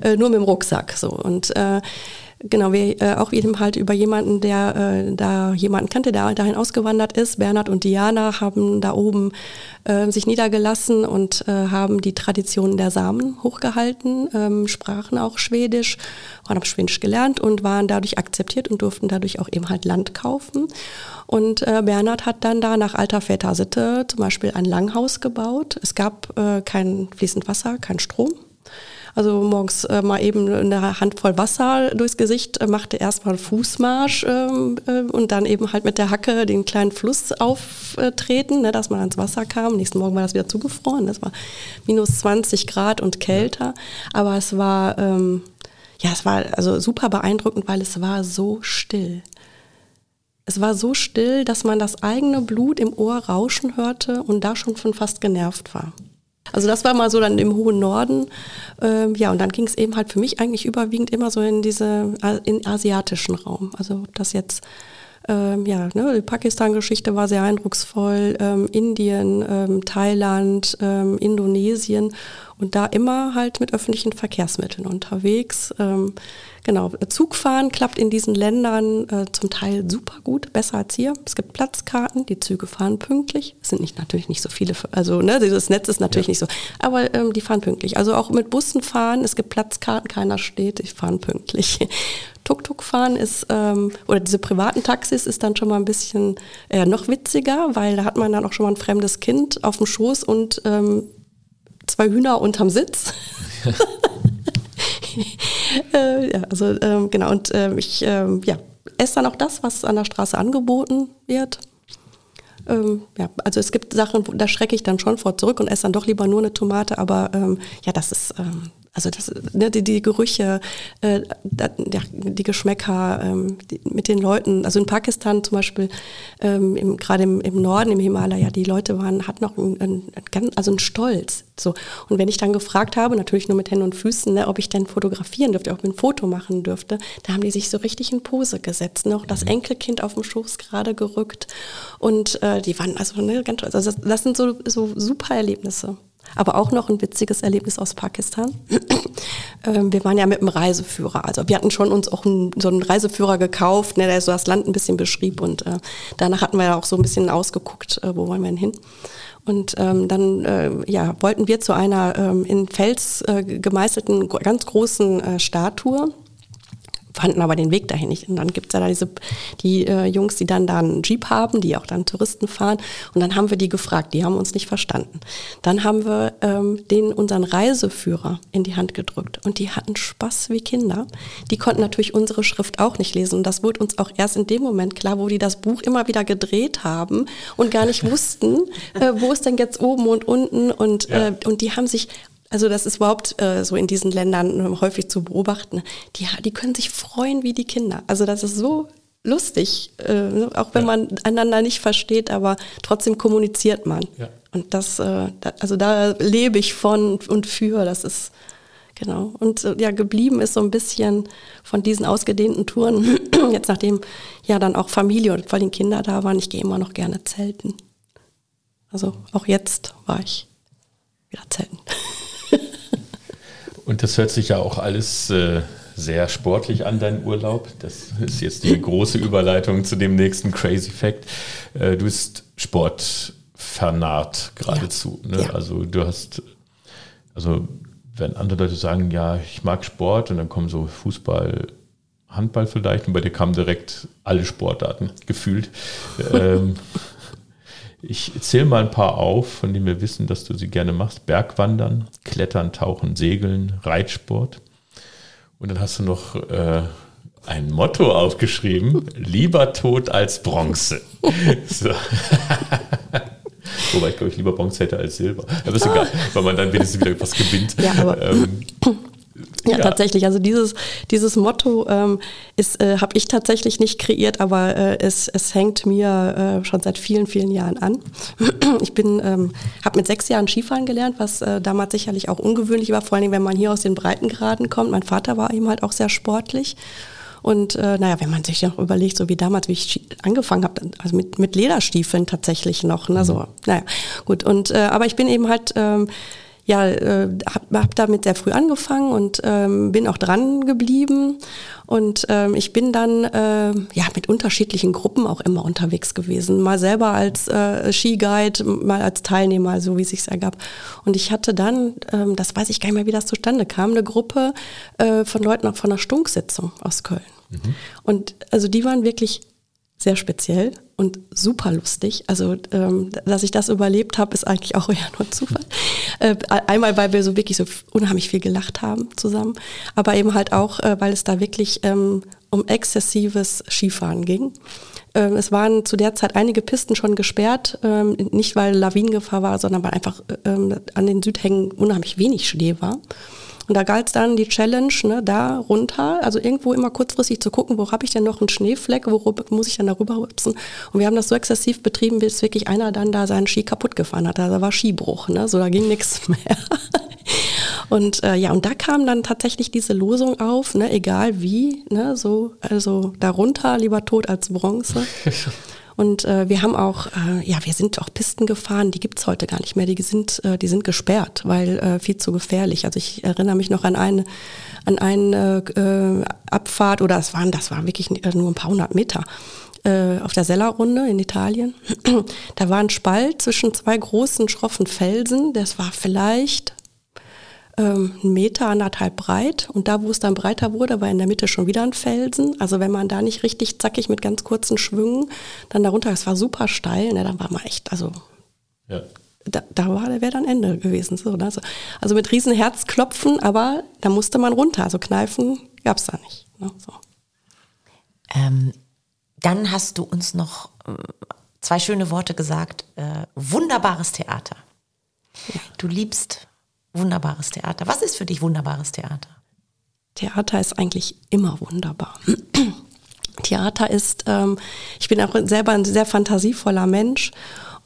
äh, nur mit dem Rucksack. So und äh, Genau, wir äh, auch eben halt über jemanden, der äh, da jemanden kannte, der dahin ausgewandert ist. Bernhard und Diana haben da oben äh, sich niedergelassen und äh, haben die Traditionen der Samen hochgehalten, ähm, sprachen auch Schwedisch, haben Schwedisch gelernt und waren dadurch akzeptiert und durften dadurch auch eben halt Land kaufen. Und äh, Bernhard hat dann da nach alter Vätersitte zum Beispiel ein Langhaus gebaut. Es gab äh, kein fließend Wasser, kein Strom. Also morgens äh, mal eben eine Handvoll Wasser durchs Gesicht, äh, machte erstmal einen Fußmarsch ähm, äh, und dann eben halt mit der Hacke den kleinen Fluss auftreten, ne, dass man ans Wasser kam. Nächsten Morgen war das wieder zugefroren. Das war minus 20 Grad und kälter. Aber es war ähm, ja, es war also super beeindruckend, weil es war so still. Es war so still, dass man das eigene Blut im Ohr rauschen hörte und da schon von fast genervt war. Also das war mal so dann im hohen Norden. Ähm, ja, und dann ging es eben halt für mich eigentlich überwiegend immer so in diese in asiatischen Raum. Also das jetzt ähm, ja, ne, die Pakistan-Geschichte war sehr eindrucksvoll, ähm, Indien, ähm, Thailand, ähm, Indonesien und da immer halt mit öffentlichen Verkehrsmitteln unterwegs. Genau, Zugfahren klappt in diesen Ländern äh, zum Teil super gut, besser als hier. Es gibt Platzkarten, die Züge fahren pünktlich. Es sind nicht, natürlich nicht so viele, also ne, dieses Netz ist natürlich ja. nicht so, aber ähm, die fahren pünktlich. Also auch mit Bussen fahren, es gibt Platzkarten, keiner steht, die fahren pünktlich. Tuk-Tuk fahren ist, ähm, oder diese privaten Taxis ist dann schon mal ein bisschen äh, noch witziger, weil da hat man dann auch schon mal ein fremdes Kind auf dem Schoß und ähm, zwei Hühner unterm Sitz. äh, ja, also ähm, genau, und äh, ich ähm, ja, esse dann auch das, was an der Straße angeboten wird. Ähm, ja, also es gibt Sachen, da schrecke ich dann schon vor zurück und esse dann doch lieber nur eine Tomate, aber ähm, ja, das ist ähm, also das, ne, die, die Gerüche, äh, die Geschmäcker ähm, die, mit den Leuten. Also in Pakistan zum Beispiel, ähm, gerade im, im, Norden, im Himalaya, die Leute waren, hatten noch einen, einen, also einen Stolz. So. Und wenn ich dann gefragt habe, natürlich nur mit Händen und Füßen, ne, ob ich denn fotografieren dürfte, ob ich ein Foto machen dürfte, da haben die sich so richtig in Pose gesetzt. Noch das mhm. Enkelkind auf dem Schoß gerade gerückt. Und äh, die waren also ne, ganz, also das, das sind so, so super Erlebnisse. Aber auch noch ein witziges Erlebnis aus Pakistan. Ähm, wir waren ja mit einem Reiseführer. Also wir hatten schon uns auch einen, so einen Reiseführer gekauft, ne, der so das Land ein bisschen beschrieb. Und äh, danach hatten wir ja auch so ein bisschen ausgeguckt, äh, wo wollen wir denn hin. Und ähm, dann äh, ja, wollten wir zu einer ähm, in Fels äh, gemeißelten ganz großen äh, Statue fanden aber den Weg dahin nicht. Und dann gibt es ja da diese, die äh, Jungs, die dann da einen Jeep haben, die auch dann Touristen fahren. Und dann haben wir die gefragt, die haben uns nicht verstanden. Dann haben wir ähm, den unseren Reiseführer in die Hand gedrückt und die hatten Spaß wie Kinder. Die konnten natürlich unsere Schrift auch nicht lesen. Und das wurde uns auch erst in dem Moment klar, wo die das Buch immer wieder gedreht haben und gar nicht wussten, äh, wo ist denn jetzt oben und unten. Und, ja. äh, und die haben sich also das ist überhaupt äh, so in diesen Ländern äh, häufig zu beobachten. Die, die können sich freuen wie die Kinder. Also das ist so lustig, äh, auch wenn ja. man einander nicht versteht, aber trotzdem kommuniziert man. Ja. Und das, äh, da, also da lebe ich von und für. Das ist genau. Und äh, ja, geblieben ist so ein bisschen von diesen ausgedehnten Touren. Jetzt nachdem ja dann auch Familie und vor allem Kinder da waren, ich gehe immer noch gerne zelten. Also auch jetzt war ich wieder zelten. Und das hört sich ja auch alles äh, sehr sportlich an, dein Urlaub. Das ist jetzt die große Überleitung zu dem nächsten Crazy Fact. Äh, du bist sportvernarrt geradezu. Ja. Ne? Ja. Also du hast, also wenn andere Leute sagen, ja, ich mag Sport und dann kommen so Fußball, Handball vielleicht und bei dir kamen direkt alle Sportarten gefühlt. ähm, ich zähle mal ein paar auf, von denen wir wissen, dass du sie gerne machst. Bergwandern, Klettern, Tauchen, Segeln, Reitsport. Und dann hast du noch äh, ein Motto aufgeschrieben, lieber tot als Bronze. So. Wobei ich glaube ich lieber Bronze hätte als Silber. Aber ist egal, weil man dann wenigstens wieder was gewinnt. Ja, aber ähm, ja, ja, tatsächlich. Also dieses, dieses Motto ähm, äh, habe ich tatsächlich nicht kreiert, aber äh, es, es hängt mir äh, schon seit vielen, vielen Jahren an. Ich bin, ähm, habe mit sechs Jahren Skifahren gelernt, was äh, damals sicherlich auch ungewöhnlich war, vor allem wenn man hier aus den Breitengraden kommt. Mein Vater war eben halt auch sehr sportlich. Und äh, naja, wenn man sich noch überlegt, so wie damals, wie ich angefangen habe, also mit, mit Lederstiefeln tatsächlich noch. Ne, so, mhm. naja, gut. Und äh, aber ich bin eben halt ähm, ja, äh, habe hab damit sehr früh angefangen und ähm, bin auch dran geblieben. Und ähm, ich bin dann äh, ja mit unterschiedlichen Gruppen auch immer unterwegs gewesen. Mal selber als äh, Skiguide, mal als Teilnehmer, so wie es sich ergab. Und ich hatte dann, ähm, das weiß ich gar nicht mehr, wie das zustande kam, eine Gruppe äh, von Leuten auch von einer Stunksitzung aus Köln. Mhm. Und also die waren wirklich sehr speziell und super lustig. Also, ähm, dass ich das überlebt habe, ist eigentlich auch eher nur Zufall. Äh, einmal, weil wir so wirklich so unheimlich viel gelacht haben zusammen, aber eben halt auch, äh, weil es da wirklich ähm, um exzessives Skifahren ging. Ähm, es waren zu der Zeit einige Pisten schon gesperrt, ähm, nicht weil Lawinengefahr war, sondern weil einfach ähm, an den Südhängen unheimlich wenig Schnee war. Und da galt dann die Challenge, ne, da runter, also irgendwo immer kurzfristig zu gucken, wo habe ich denn noch einen Schneefleck, wo muss ich dann darüber hüpfen. Und wir haben das so exzessiv betrieben, bis wirklich einer dann da seinen Ski kaputt gefahren hat. Also da war Skibruch, ne? so da ging nichts mehr. Und äh, ja, und da kam dann tatsächlich diese Losung auf, ne, egal wie, ne, so, also darunter lieber tot als Bronze. Und äh, wir haben auch, äh, ja, wir sind auch Pisten gefahren, die gibt's heute gar nicht mehr. Die sind, äh, die sind gesperrt, weil äh, viel zu gefährlich. Also ich erinnere mich noch an eine, an eine äh, Abfahrt, oder es waren, das waren wirklich nur ein paar hundert Meter äh, auf der Sella-Runde in Italien. da war ein Spalt zwischen zwei großen, schroffen Felsen. Das war vielleicht ähm, einen Meter, anderthalb breit. Und da, wo es dann breiter wurde, war in der Mitte schon wieder ein Felsen. Also wenn man da nicht richtig zackig mit ganz kurzen Schwüngen dann darunter, es war super steil, ne, dann war man echt, also ja. da, da war, wäre dann Ende gewesen. So, also, also mit riesen Herzklopfen, aber da musste man runter. Also kneifen gab es da nicht. Ne, so. ähm, dann hast du uns noch äh, zwei schöne Worte gesagt. Äh, wunderbares Theater. Du liebst wunderbares Theater. Was ist für dich wunderbares Theater? Theater ist eigentlich immer wunderbar. Theater ist, ähm, ich bin auch selber ein sehr fantasievoller Mensch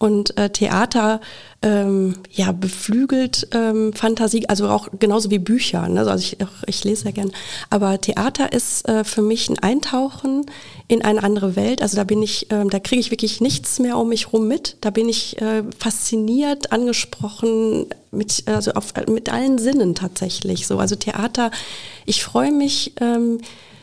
und äh, Theater ähm, ja beflügelt ähm, Fantasie, also auch genauso wie Bücher. Ne? Also ich, ich lese sehr gern. Aber Theater ist äh, für mich ein Eintauchen in eine andere Welt. Also da bin ich, ähm, da kriege ich wirklich nichts mehr um mich rum mit. Da bin ich äh, fasziniert, angesprochen, mit, also auf, mit allen Sinnen tatsächlich. So, also Theater. Ich freue mich. Ähm,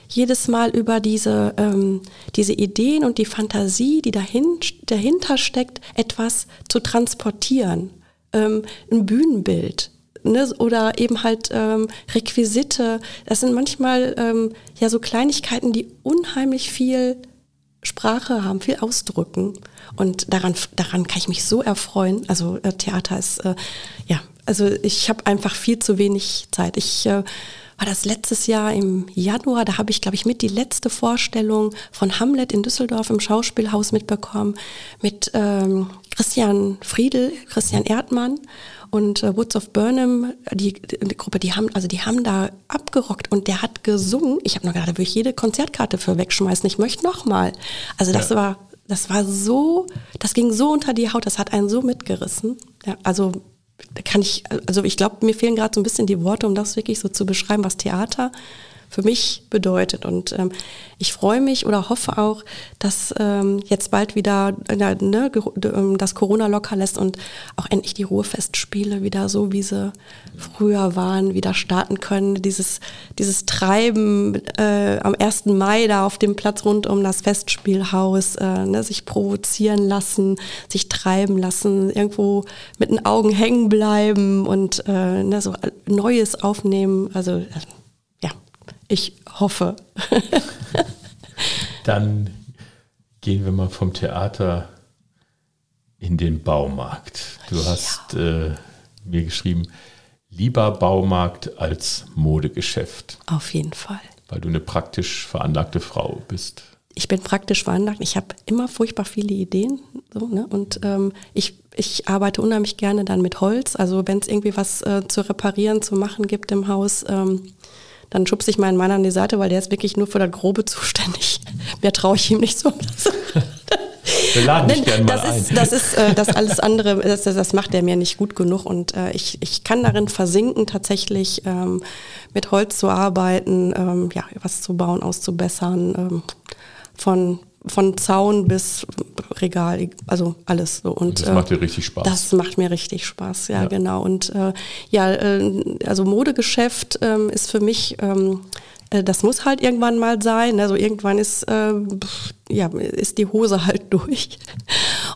jedes Mal über diese, ähm, diese Ideen und die Fantasie, die dahin, dahinter steckt, etwas zu transportieren. Ähm, ein Bühnenbild. Ne, oder eben halt ähm, Requisite. Das sind manchmal ähm, ja so Kleinigkeiten, die unheimlich viel Sprache haben, viel ausdrücken. Und daran, daran kann ich mich so erfreuen. Also äh, Theater ist, äh, ja, also ich habe einfach viel zu wenig Zeit. Ich äh, war das letztes Jahr im Januar, da habe ich, glaube ich, mit die letzte Vorstellung von Hamlet in Düsseldorf im Schauspielhaus mitbekommen, mit ähm, Christian Friedel, Christian Erdmann und äh, Woods of Burnham, die, die, Gruppe, die haben, also die haben da abgerockt und der hat gesungen. Ich habe nur gedacht, da würde ich jede Konzertkarte für wegschmeißen. Ich möchte nochmal. Also das ja. war, das war so, das ging so unter die Haut, das hat einen so mitgerissen. Ja, also da kann ich, also ich glaube, mir fehlen gerade so ein bisschen die Worte, um das wirklich so zu beschreiben, was Theater für mich bedeutet. Und ähm, ich freue mich oder hoffe auch, dass ähm, jetzt bald wieder äh, ne, ähm, das Corona locker lässt und auch endlich die Ruhefestspiele wieder so, wie sie früher waren, wieder starten können. Dieses, dieses Treiben äh, am 1. Mai da auf dem Platz rund um das Festspielhaus, äh, ne, sich provozieren lassen, sich treiben lassen, irgendwo mit den Augen hängen bleiben und äh, ne, so Neues aufnehmen. Also äh, ich hoffe. Dann gehen wir mal vom Theater in den Baumarkt. Du hast ja. äh, mir geschrieben, lieber Baumarkt als Modegeschäft. Auf jeden Fall. Weil du eine praktisch veranlagte Frau bist. Ich bin praktisch veranlagt. Ich habe immer furchtbar viele Ideen. So, ne? Und ähm, ich, ich arbeite unheimlich gerne dann mit Holz. Also wenn es irgendwie was äh, zu reparieren, zu machen gibt im Haus, ähm, dann schubse ich meinen Mann an die Seite, weil der ist wirklich nur für das Grobe zuständig. Mehr traue ich ihm nicht so. Wir laden dich gerne mal das ein. Ist, das ist äh, das alles andere, das, das macht er mir nicht gut genug und äh, ich, ich kann darin versinken, tatsächlich ähm, mit Holz zu arbeiten, ähm, ja, was zu bauen, auszubessern, ähm, von von Zaun bis Regal, also alles so. Und, das macht dir richtig Spaß. Das macht mir richtig Spaß, ja, ja. genau. Und äh, ja, äh, also Modegeschäft ähm, ist für mich, ähm, äh, das muss halt irgendwann mal sein. Also irgendwann ist, äh, ja, ist die Hose halt durch.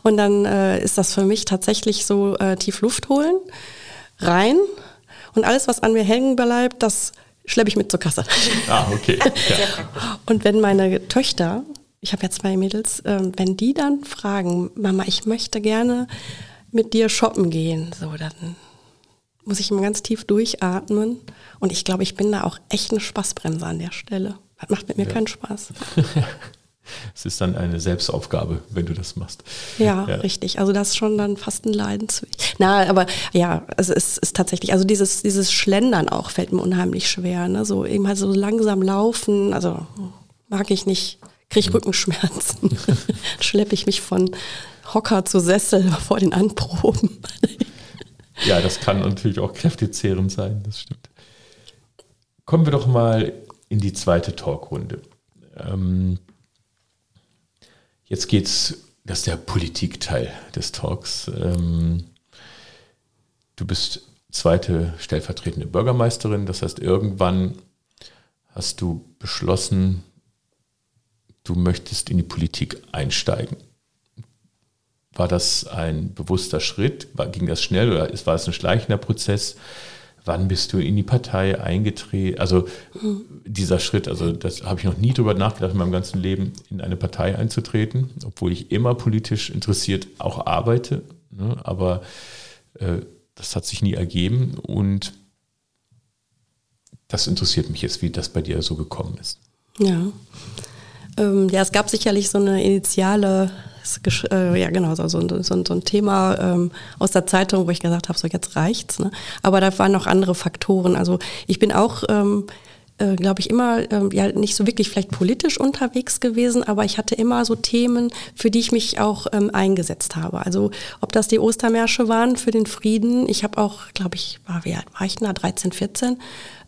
Und dann äh, ist das für mich tatsächlich so äh, tief Luft holen, rein und alles, was an mir hängen bleibt, das schleppe ich mit zur Kasse. Ah, okay. Ja. Und wenn meine Töchter ich habe ja zwei Mädels, ähm, wenn die dann fragen, Mama, ich möchte gerne mit dir shoppen gehen, so dann muss ich immer ganz tief durchatmen. Und ich glaube, ich bin da auch echt eine Spaßbremse an der Stelle. Das macht mit mir ja. keinen Spaß. Es ist dann eine Selbstaufgabe, wenn du das machst. Ja, ja, richtig. Also das ist schon dann fast ein Leidensweg. Na, aber ja, es ist, ist, tatsächlich, also dieses, dieses Schlendern auch fällt mir unheimlich schwer. Ne? So eben halt so langsam laufen, also mag ich nicht, kriege ich. Rückenschmerzen. Schleppe ich mich von Hocker zu Sessel vor den Anproben. ja, das kann natürlich auch kräftezehrend sein, das stimmt. Kommen wir doch mal in die zweite Talkrunde. Ähm, Jetzt geht's, das ist der Politikteil des Talks. Ähm, du bist zweite stellvertretende Bürgermeisterin, das heißt, irgendwann hast du beschlossen, du möchtest in die Politik einsteigen. War das ein bewusster Schritt? Ging das schnell oder war es ein schleichender Prozess? wann bist du in die Partei eingetreten? Also dieser Schritt, also das habe ich noch nie drüber nachgedacht in meinem ganzen Leben, in eine Partei einzutreten, obwohl ich immer politisch interessiert auch arbeite. Ne? Aber äh, das hat sich nie ergeben und das interessiert mich jetzt, wie das bei dir so gekommen ist. Ja. Ähm, ja, es gab sicherlich so eine initiale äh, ja genau, so, so, so, so ein Thema ähm, aus der Zeitung, wo ich gesagt habe, so jetzt reicht's. Ne? Aber da waren noch andere Faktoren. Also ich bin auch ähm, äh, glaube ich, immer äh, ja nicht so wirklich vielleicht politisch unterwegs gewesen, aber ich hatte immer so Themen, für die ich mich auch ähm, eingesetzt habe. Also ob das die Ostermärsche waren für den Frieden. Ich habe auch, glaube ich, war, wie alt war ich da, 13, 14,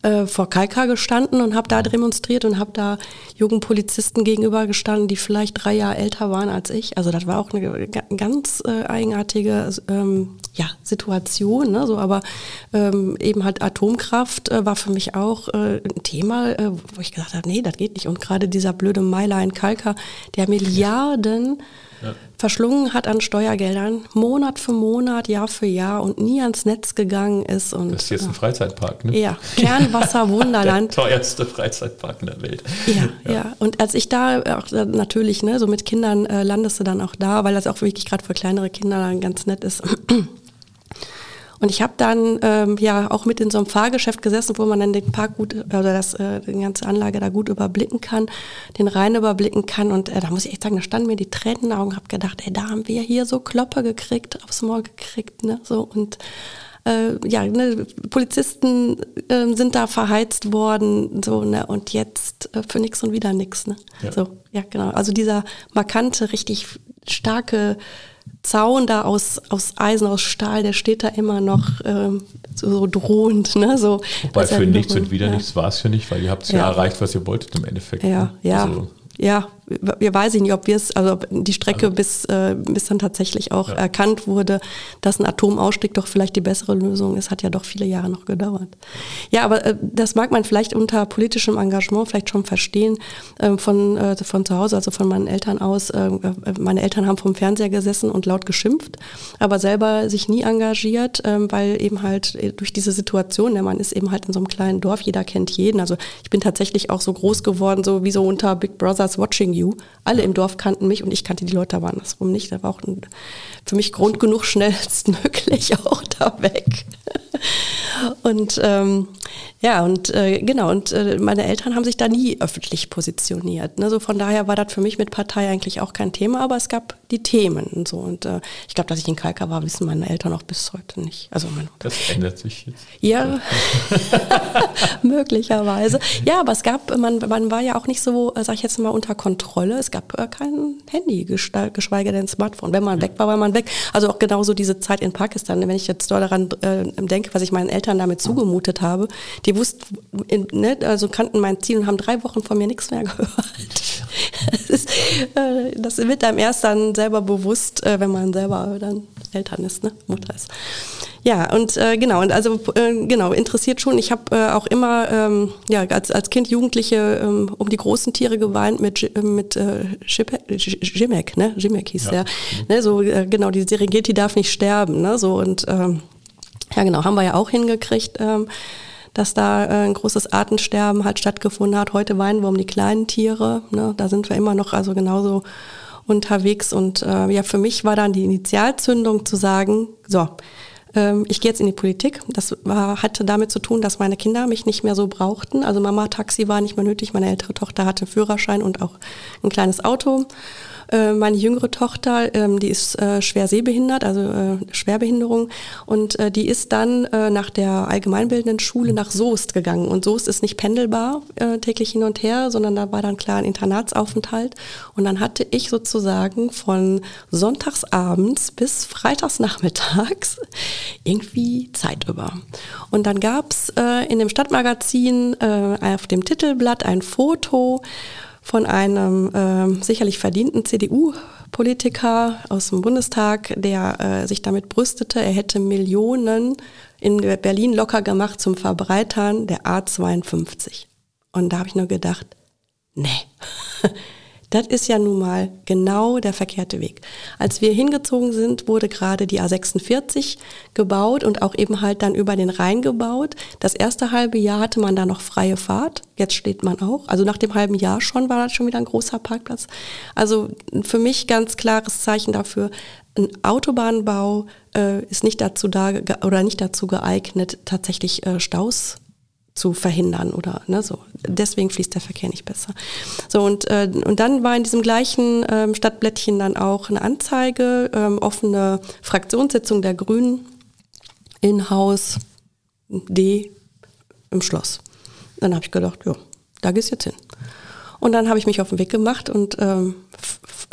äh, vor Kalka gestanden und habe da demonstriert und habe da jungen Polizisten gegenüber gestanden, die vielleicht drei Jahre älter waren als ich. Also das war auch eine ganz äh, eigenartige ähm, ja, Situation. Ne? So, aber ähm, eben halt Atomkraft äh, war für mich auch äh, ein Thema, äh, wo ich gesagt habe, nee, das geht nicht. Und gerade dieser blöde Meiler in Kalka, der Milliarden ja. Verschlungen hat an Steuergeldern, Monat für Monat, Jahr für Jahr und nie ans Netz gegangen ist. Und, das ist jetzt ein Freizeitpark, ne? Ja, Kernwasser Wunderland. der teuerste Freizeitpark in der Welt. Ja, ja, ja. Und als ich da auch natürlich, ne, so mit Kindern äh, landest du dann auch da, weil das auch wirklich gerade für kleinere Kinder dann ganz nett ist. Und ich habe dann ähm, ja auch mit in so einem Fahrgeschäft gesessen, wo man dann den Park gut oder das, äh, die ganze Anlage da gut überblicken kann, den Rhein überblicken kann. Und äh, da muss ich echt sagen, da standen mir die Tränen in den Augen, habe gedacht, ey, da haben wir hier so Kloppe gekriegt, aufs Maul gekriegt, ne? So und äh, ja, ne, Polizisten äh, sind da verheizt worden, so, ne, und jetzt äh, für nix und wieder nix, ne? Ja. So, ja, genau. Also dieser markante, richtig starke Zaun da aus, aus Eisen, aus Stahl, der steht da immer noch ähm, so, so, drohend. Ne? So, Wobei für nichts und wieder ja. nichts war es ja nicht, weil ihr habt ja, ja erreicht, was ihr wolltet im Endeffekt. Ja, ne? ja. Also, ja, wir weiß ich nicht, ob wir es, also die Strecke also, bis, äh, bis dann tatsächlich auch ja. erkannt wurde, dass ein Atomausstieg doch vielleicht die bessere Lösung ist, hat ja doch viele Jahre noch gedauert. Ja, aber äh, das mag man vielleicht unter politischem Engagement vielleicht schon verstehen äh, von, äh, von zu Hause, also von meinen Eltern aus. Äh, äh, meine Eltern haben vom Fernseher gesessen und laut geschimpft, aber selber sich nie engagiert, ähm, weil eben halt durch diese Situation, der ne, man ist eben halt in so einem kleinen Dorf, jeder kennt jeden. Also ich bin tatsächlich auch so groß geworden, so wie so unter Big Brother Brothers Watching You. Alle im Dorf kannten mich und ich kannte die Leute aber andersrum nicht. Da war auch ein, für mich Grund genug, schnellstmöglich auch da weg. Und ähm, ja, und äh, genau, und äh, meine Eltern haben sich da nie öffentlich positioniert. Ne? So von daher war das für mich mit Partei eigentlich auch kein Thema, aber es gab die Themen und so. Und äh, ich glaube, dass ich in Kalka war, wissen meine Eltern auch bis heute nicht. Also das ändert sich jetzt. Ja, möglicherweise. Ja, aber es gab, man, man war ja auch nicht so, äh, sag ich jetzt mal, unter Kontrolle. Es gab äh, kein Handy, geschweige denn Smartphone. Wenn man weg war, war man weg. Also auch genauso diese Zeit in Pakistan. Wenn ich jetzt daran äh, denke, was ich meinen Eltern damit zugemutet habe, die wussten, ne, also kannten mein Ziel und haben drei Wochen von mir nichts mehr gehört. Das, ist, äh, das wird einem erst dann selber bewusst, äh, wenn man selber dann Eltern ist, ne? Mutter ist. Ja, und äh, genau, und also äh, genau, interessiert schon. Ich habe äh, auch immer ähm, ja, als, als Kind, Jugendliche ähm, um die großen Tiere geweint mit, mit äh, Jimek, ne? Jimek hieß ja. der. Ne? So, äh, genau, die Serengeti darf nicht sterben, ne? So und ähm, ja genau, haben wir ja auch hingekriegt. Ähm, dass da äh, ein großes Artensterben halt stattgefunden hat. Heute weinen wir um die kleinen Tiere. Ne? Da sind wir immer noch also genauso unterwegs. Und äh, ja, für mich war dann die Initialzündung zu sagen, so, ähm, ich gehe jetzt in die Politik. Das war, hatte damit zu tun, dass meine Kinder mich nicht mehr so brauchten. Also Mama-Taxi war nicht mehr nötig. Meine ältere Tochter hatte Führerschein und auch ein kleines Auto. Äh, meine jüngere Tochter, ähm, die ist äh, schwer sehbehindert, also äh, Schwerbehinderung. Und äh, die ist dann äh, nach der allgemeinbildenden Schule nach Soest gegangen. Und Soest ist nicht pendelbar äh, täglich hin und her, sondern da war dann klar ein Internatsaufenthalt. Und dann hatte ich sozusagen von sonntagsabends bis freitagsnachmittags irgendwie Zeit über. Und dann gab's äh, in dem Stadtmagazin äh, auf dem Titelblatt ein Foto von einem äh, sicherlich verdienten CDU-Politiker aus dem Bundestag, der äh, sich damit brüstete, er hätte Millionen in Berlin locker gemacht zum Verbreitern der A52. Und da habe ich nur gedacht, nee, Das ist ja nun mal genau der verkehrte Weg. Als wir hingezogen sind, wurde gerade die A46 gebaut und auch eben halt dann über den Rhein gebaut. Das erste halbe Jahr hatte man da noch freie Fahrt. Jetzt steht man auch. Also nach dem halben Jahr schon war das schon wieder ein großer Parkplatz. Also für mich ganz klares Zeichen dafür, ein Autobahnbau äh, ist nicht dazu da oder nicht dazu geeignet, tatsächlich äh, Staus zu verhindern oder ne, so. Deswegen fließt der Verkehr nicht besser. So und äh, und dann war in diesem gleichen ähm, Stadtblättchen dann auch eine Anzeige, ähm, offene Fraktionssitzung der Grünen in Haus D im Schloss. Dann habe ich gedacht, ja, da gehst du jetzt hin. Und dann habe ich mich auf den Weg gemacht und ähm,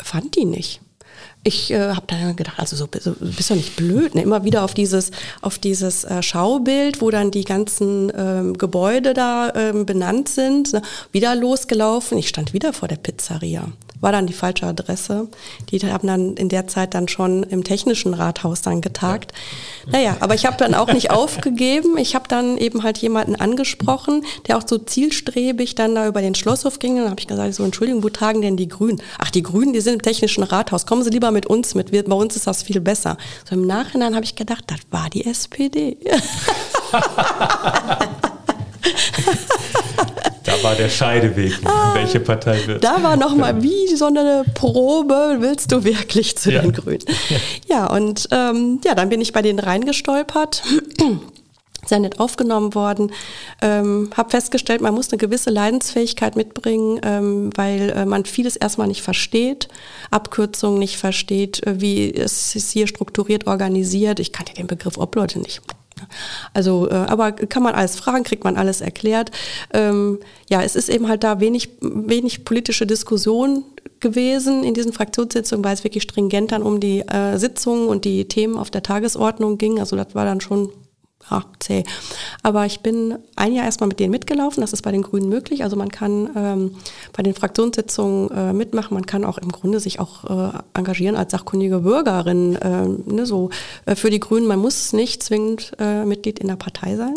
fand die nicht ich äh, habe dann gedacht, also so, so bist du nicht blöd, ne? immer wieder auf dieses auf dieses äh, Schaubild, wo dann die ganzen ähm, Gebäude da ähm, benannt sind, ne? wieder losgelaufen. Ich stand wieder vor der Pizzeria war dann die falsche Adresse. Die haben dann in der Zeit dann schon im technischen Rathaus dann getagt. Ja. Naja, aber ich habe dann auch nicht aufgegeben. Ich habe dann eben halt jemanden angesprochen, der auch so zielstrebig dann da über den Schlosshof ging. Und dann habe ich gesagt, so Entschuldigung, wo tagen denn die Grünen? Ach, die Grünen, die sind im technischen Rathaus. Kommen Sie lieber mit uns mit. Wir, bei uns ist das viel besser. So im Nachhinein habe ich gedacht, das war die SPD. Da war der Scheideweg. Ah, Welche Partei wird Da war nochmal wie so eine Probe, willst du wirklich zu ja. den Grünen? Ja, und ähm, ja, dann bin ich bei denen reingestolpert. sehr nett aufgenommen worden. Ähm, habe festgestellt, man muss eine gewisse Leidensfähigkeit mitbringen, ähm, weil äh, man vieles erstmal nicht versteht, Abkürzungen nicht versteht, äh, wie es ist hier strukturiert organisiert. Ich kannte den Begriff Obleute nicht. Also, äh, aber kann man alles fragen, kriegt man alles erklärt. Ähm, ja, es ist eben halt da wenig, wenig politische Diskussion gewesen in diesen Fraktionssitzungen, weil es wirklich stringent dann um die äh, Sitzungen und die Themen auf der Tagesordnung ging. Also das war dann schon ja, zäh. Aber ich bin ein Jahr erstmal mit denen mitgelaufen. Das ist bei den Grünen möglich. Also man kann ähm, bei den Fraktionssitzungen äh, mitmachen. Man kann auch im Grunde sich auch äh, engagieren als sachkundige Bürgerin. Äh, ne, so äh, für die Grünen. Man muss nicht zwingend äh, Mitglied in der Partei sein.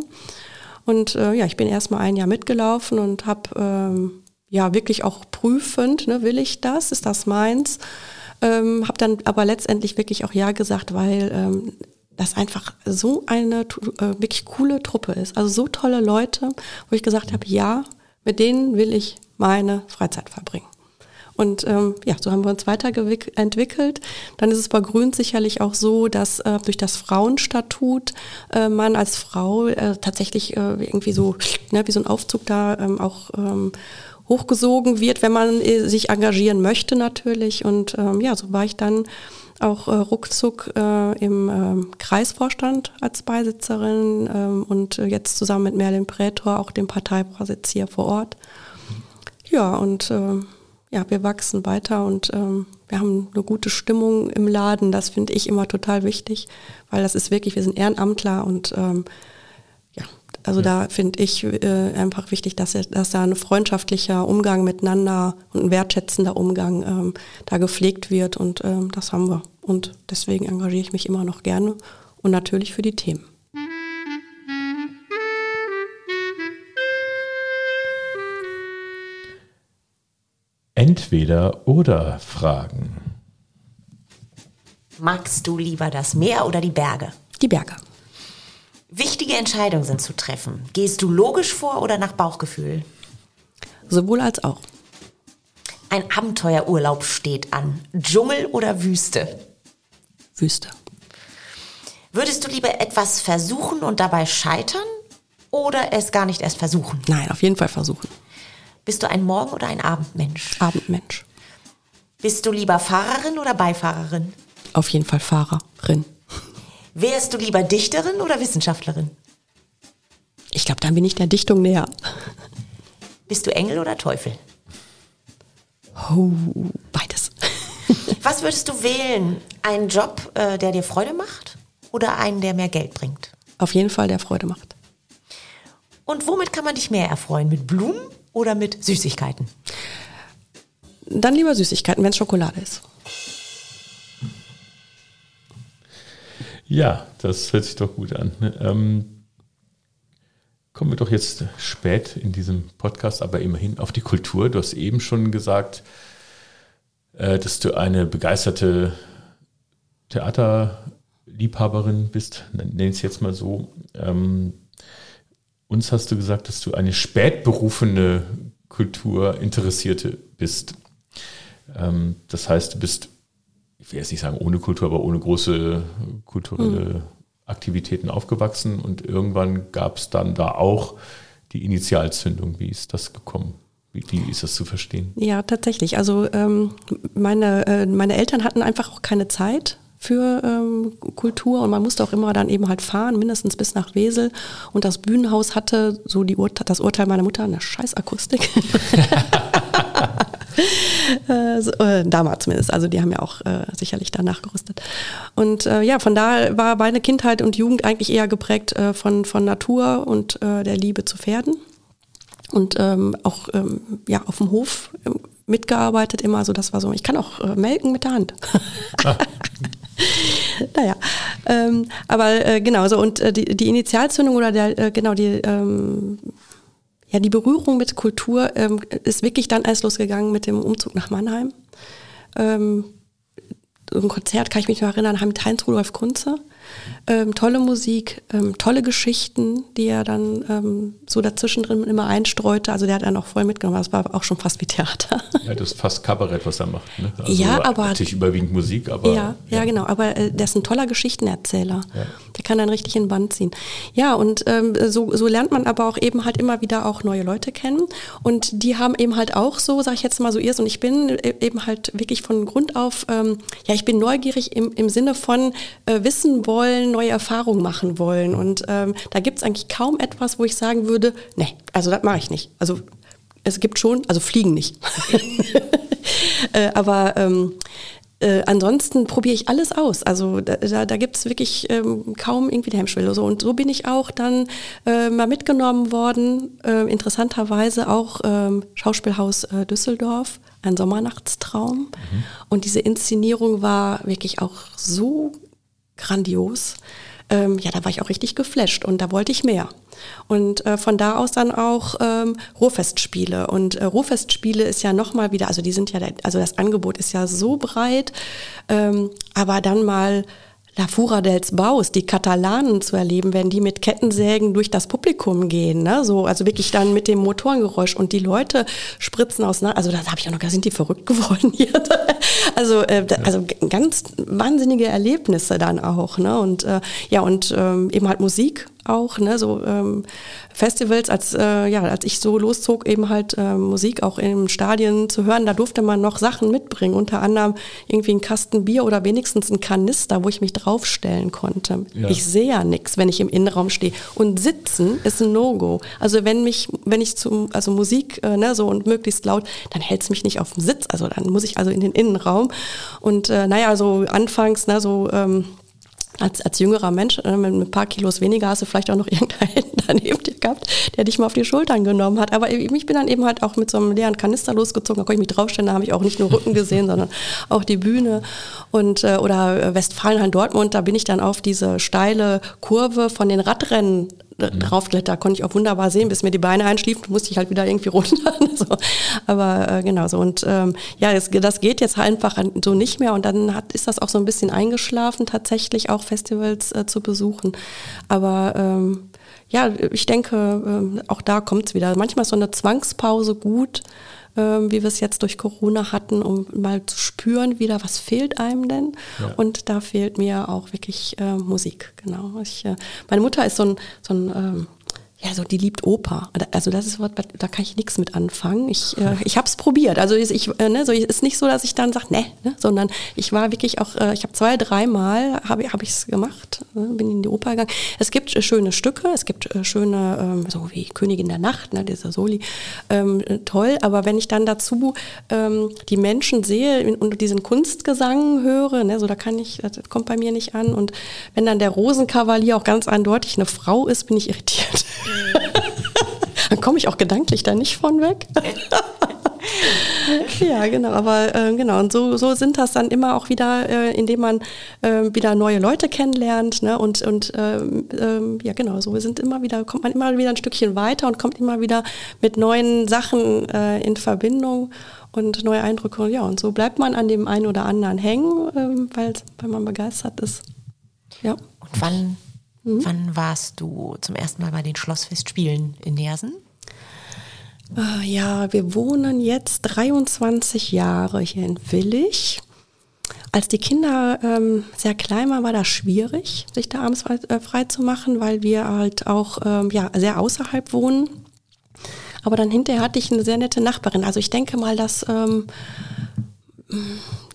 Und äh, ja, ich bin erstmal ein Jahr mitgelaufen und habe ähm, ja wirklich auch prüfend, ne, will ich das? Ist das meins? Ähm, habe dann aber letztendlich wirklich auch ja gesagt, weil ähm, das einfach so eine äh, wirklich coole Truppe ist. Also so tolle Leute, wo ich gesagt habe, ja, mit denen will ich meine Freizeit verbringen. Und ähm, ja, so haben wir uns weiterentwickelt. Dann ist es bei Grün sicherlich auch so, dass äh, durch das Frauenstatut äh, man als Frau äh, tatsächlich äh, irgendwie so, ne, wie so ein Aufzug da ähm, auch ähm, hochgesogen wird, wenn man äh, sich engagieren möchte natürlich. Und ähm, ja, so war ich dann auch äh, ruckzuck äh, im äh, Kreisvorstand als Beisitzerin ähm, und äh, jetzt zusammen mit Merlin Prätor auch dem Parteivorsitz hier vor Ort. Ja, und äh, ja, wir wachsen weiter und ähm, wir haben eine gute Stimmung im Laden. Das finde ich immer total wichtig, weil das ist wirklich, wir sind Ehrenamtler und ähm, also ja. da finde ich äh, einfach wichtig, dass, dass da ein freundschaftlicher Umgang miteinander und ein wertschätzender Umgang ähm, da gepflegt wird und ähm, das haben wir. Und deswegen engagiere ich mich immer noch gerne und natürlich für die Themen. Entweder oder Fragen. Magst du lieber das Meer oder die Berge? Die Berge. Wichtige Entscheidungen sind zu treffen. Gehst du logisch vor oder nach Bauchgefühl? Sowohl als auch. Ein Abenteuerurlaub steht an. Dschungel oder Wüste? Wüste. Würdest du lieber etwas versuchen und dabei scheitern oder es gar nicht erst versuchen? Nein, auf jeden Fall versuchen. Bist du ein Morgen- oder ein Abendmensch? Abendmensch. Bist du lieber Fahrerin oder Beifahrerin? Auf jeden Fall Fahrerin. Wärst du lieber Dichterin oder Wissenschaftlerin? Ich glaube, dann bin ich der Dichtung näher. Bist du Engel oder Teufel? Oh, beides. Was würdest du wählen? Einen Job, äh, der dir Freude macht oder einen, der mehr Geld bringt? Auf jeden Fall, der Freude macht. Und womit kann man dich mehr erfreuen? Mit Blumen oder mit Süßigkeiten? Dann lieber Süßigkeiten, wenn es Schokolade ist. Ja, das hört sich doch gut an. Ähm, kommen wir doch jetzt spät in diesem Podcast, aber immerhin auf die Kultur. Du hast eben schon gesagt, äh, dass du eine begeisterte Theaterliebhaberin bist, nenne ich es jetzt mal so. Ähm, uns hast du gesagt, dass du eine spätberufene Kulturinteressierte bist. Ähm, das heißt, du bist ich will jetzt nicht sagen ohne Kultur, aber ohne große kulturelle mhm. Aktivitäten aufgewachsen und irgendwann gab es dann da auch die Initialzündung. Wie ist das gekommen? Wie, ist das zu verstehen? Ja, tatsächlich. Also ähm, meine, äh, meine Eltern hatten einfach auch keine Zeit für ähm, Kultur und man musste auch immer dann eben halt fahren, mindestens bis nach Wesel. Und das Bühnenhaus hatte so die Ur das Urteil meiner Mutter, eine Scheißakustik. äh, so, äh, damals zumindest. Also die haben ja auch äh, sicherlich da nachgerüstet. Und äh, ja, von da war meine Kindheit und Jugend eigentlich eher geprägt äh, von, von Natur und der Liebe zu Pferden. Und ähm, auch ähm, ja, auf dem Hof ähm, mitgearbeitet immer. Also das war so, ich kann auch melken mit der Hand. Ah. naja, ähm, aber äh, genau so und äh, die, die Initialzündung oder der, äh, genau die ähm, ja, die Berührung mit Kultur ähm, ist wirklich dann erst losgegangen mit dem Umzug nach Mannheim. Ähm, ein Konzert kann ich mich noch erinnern, mit Heinz Rudolf Kunze. Ähm, tolle Musik, ähm, tolle Geschichten, die er dann ähm, so dazwischen drin immer einstreute. Also der hat dann auch voll mitgenommen. Das war auch schon fast wie Theater. Ja, das ist fast Kabarett, was er macht. Ne? Also ja, aber natürlich überwiegend Musik, aber ja, ja, ja genau. Aber äh, der ist ein toller Geschichtenerzähler. Ja. Der kann dann richtig in Band ziehen. Ja, und ähm, so, so lernt man aber auch eben halt immer wieder auch neue Leute kennen. Und die haben eben halt auch so, sag ich jetzt mal so ihrs. Und ich bin e-, eben halt wirklich von Grund auf, ähm, ja, ich bin neugierig im, im Sinne von äh, wissen wollen, neue Erfahrungen machen wollen. Und ähm, da gibt es eigentlich kaum etwas, wo ich sagen würde, nee, also das mache ich nicht. Also es gibt schon, also fliegen nicht. äh, aber ähm, äh, ansonsten probiere ich alles aus. Also da, da, da gibt es wirklich ähm, kaum irgendwie eine Hemmschwelle. So, und so bin ich auch dann äh, mal mitgenommen worden, äh, interessanterweise auch ähm, Schauspielhaus äh, Düsseldorf, ein Sommernachtstraum. Mhm. Und diese Inszenierung war wirklich auch so grandios. Ähm, ja, da war ich auch richtig geflasht und da wollte ich mehr. Und äh, von da aus dann auch ähm, Ruhrfestspiele. Und äh, Ruhrfestspiele ist ja nochmal wieder, also die sind ja, also das Angebot ist ja so breit, ähm, aber dann mal La Fura dels Baus, die Katalanen zu erleben, wenn die mit Kettensägen durch das Publikum gehen, ne? so, also wirklich dann mit dem Motorengeräusch und die Leute spritzen aus, also da habe ich auch noch, sind die verrückt geworden hier? also, äh, also ganz wahnsinnige Erlebnisse dann auch, ne? Und äh, ja, und ähm, eben halt Musik auch, ne, so ähm, Festivals, als äh, ja, als ich so loszog, eben halt äh, Musik auch in Stadien zu hören, da durfte man noch Sachen mitbringen, unter anderem irgendwie ein Kasten Bier oder wenigstens ein Kanister, wo ich mich draufstellen konnte. Ja. Ich sehe ja nichts, wenn ich im Innenraum stehe. Und sitzen ist ein No-Go. Also wenn mich, wenn ich zum, also Musik, äh, ne, so und möglichst laut, dann hält es mich nicht auf dem Sitz. Also dann muss ich also in den Innenraum. Und äh, naja, so anfangs, ne, so ähm, als, als jüngerer Mensch äh, mit ein paar Kilos weniger hast du vielleicht auch noch irgendeinen daneben dir gehabt, der dich mal auf die Schultern genommen hat. Aber ich bin dann eben halt auch mit so einem leeren Kanister losgezogen, da konnte ich mich draufstellen, da habe ich auch nicht nur Rücken gesehen, sondern auch die Bühne. Und, äh, oder Westfalenhain Dortmund, da bin ich dann auf diese steile Kurve von den Radrennen mhm. draufkletter, konnte ich auch wunderbar sehen, bis mir die Beine einschliefen, musste ich halt wieder irgendwie runter. so. Aber äh, genau so. Und ähm, ja, das, das geht jetzt halt einfach so nicht mehr. Und dann hat, ist das auch so ein bisschen eingeschlafen, tatsächlich auch Festivals äh, zu besuchen. Aber ähm, ja, ich denke, äh, auch da kommt es wieder. Manchmal ist so eine Zwangspause gut ähm, wie wir es jetzt durch Corona hatten, um mal zu spüren wieder, was fehlt einem denn. Ja. Und da fehlt mir auch wirklich äh, Musik, genau. Ich, äh, meine Mutter ist so ein, so ein ähm, ja, so die liebt Oper. Also das ist was, da kann ich nichts mit anfangen. Ich, äh, ich habe es probiert. Also ich, äh, ne, so ist nicht so, dass ich dann sage, ne, ne, sondern ich war wirklich auch, äh, ich habe zwei, dreimal habe hab ich es gemacht, äh, bin in die Oper gegangen. Es gibt äh, schöne Stücke, es gibt äh, schöne, ähm, so wie Königin der Nacht, ne, dieser Soli, ähm, toll. Aber wenn ich dann dazu ähm, die Menschen sehe und diesen Kunstgesang höre, ne, so da kann ich, das kommt bei mir nicht an. Und wenn dann der Rosenkavalier auch ganz eindeutig eine Frau ist, bin ich irritiert. Dann komme ich auch gedanklich da nicht von weg. ja, genau, aber äh, genau, und so, so sind das dann immer auch wieder, äh, indem man äh, wieder neue Leute kennenlernt, ne? Und, und ähm, ähm, ja, genau, so sind immer wieder, kommt man immer wieder ein Stückchen weiter und kommt immer wieder mit neuen Sachen äh, in Verbindung und neue Eindrücke. Ja, und so bleibt man an dem einen oder anderen hängen, ähm, weil, weil man begeistert ist. Ja. Und wann Mhm. Wann warst du zum ersten Mal bei den Schlossfestspielen in Nersen? Ah, ja, wir wohnen jetzt 23 Jahre hier in Willig. Als die Kinder ähm, sehr klein waren, war das schwierig, sich da abends frei, äh, frei zu machen, weil wir halt auch ähm, ja, sehr außerhalb wohnen. Aber dann hinterher hatte ich eine sehr nette Nachbarin. Also ich denke mal, dass ähm,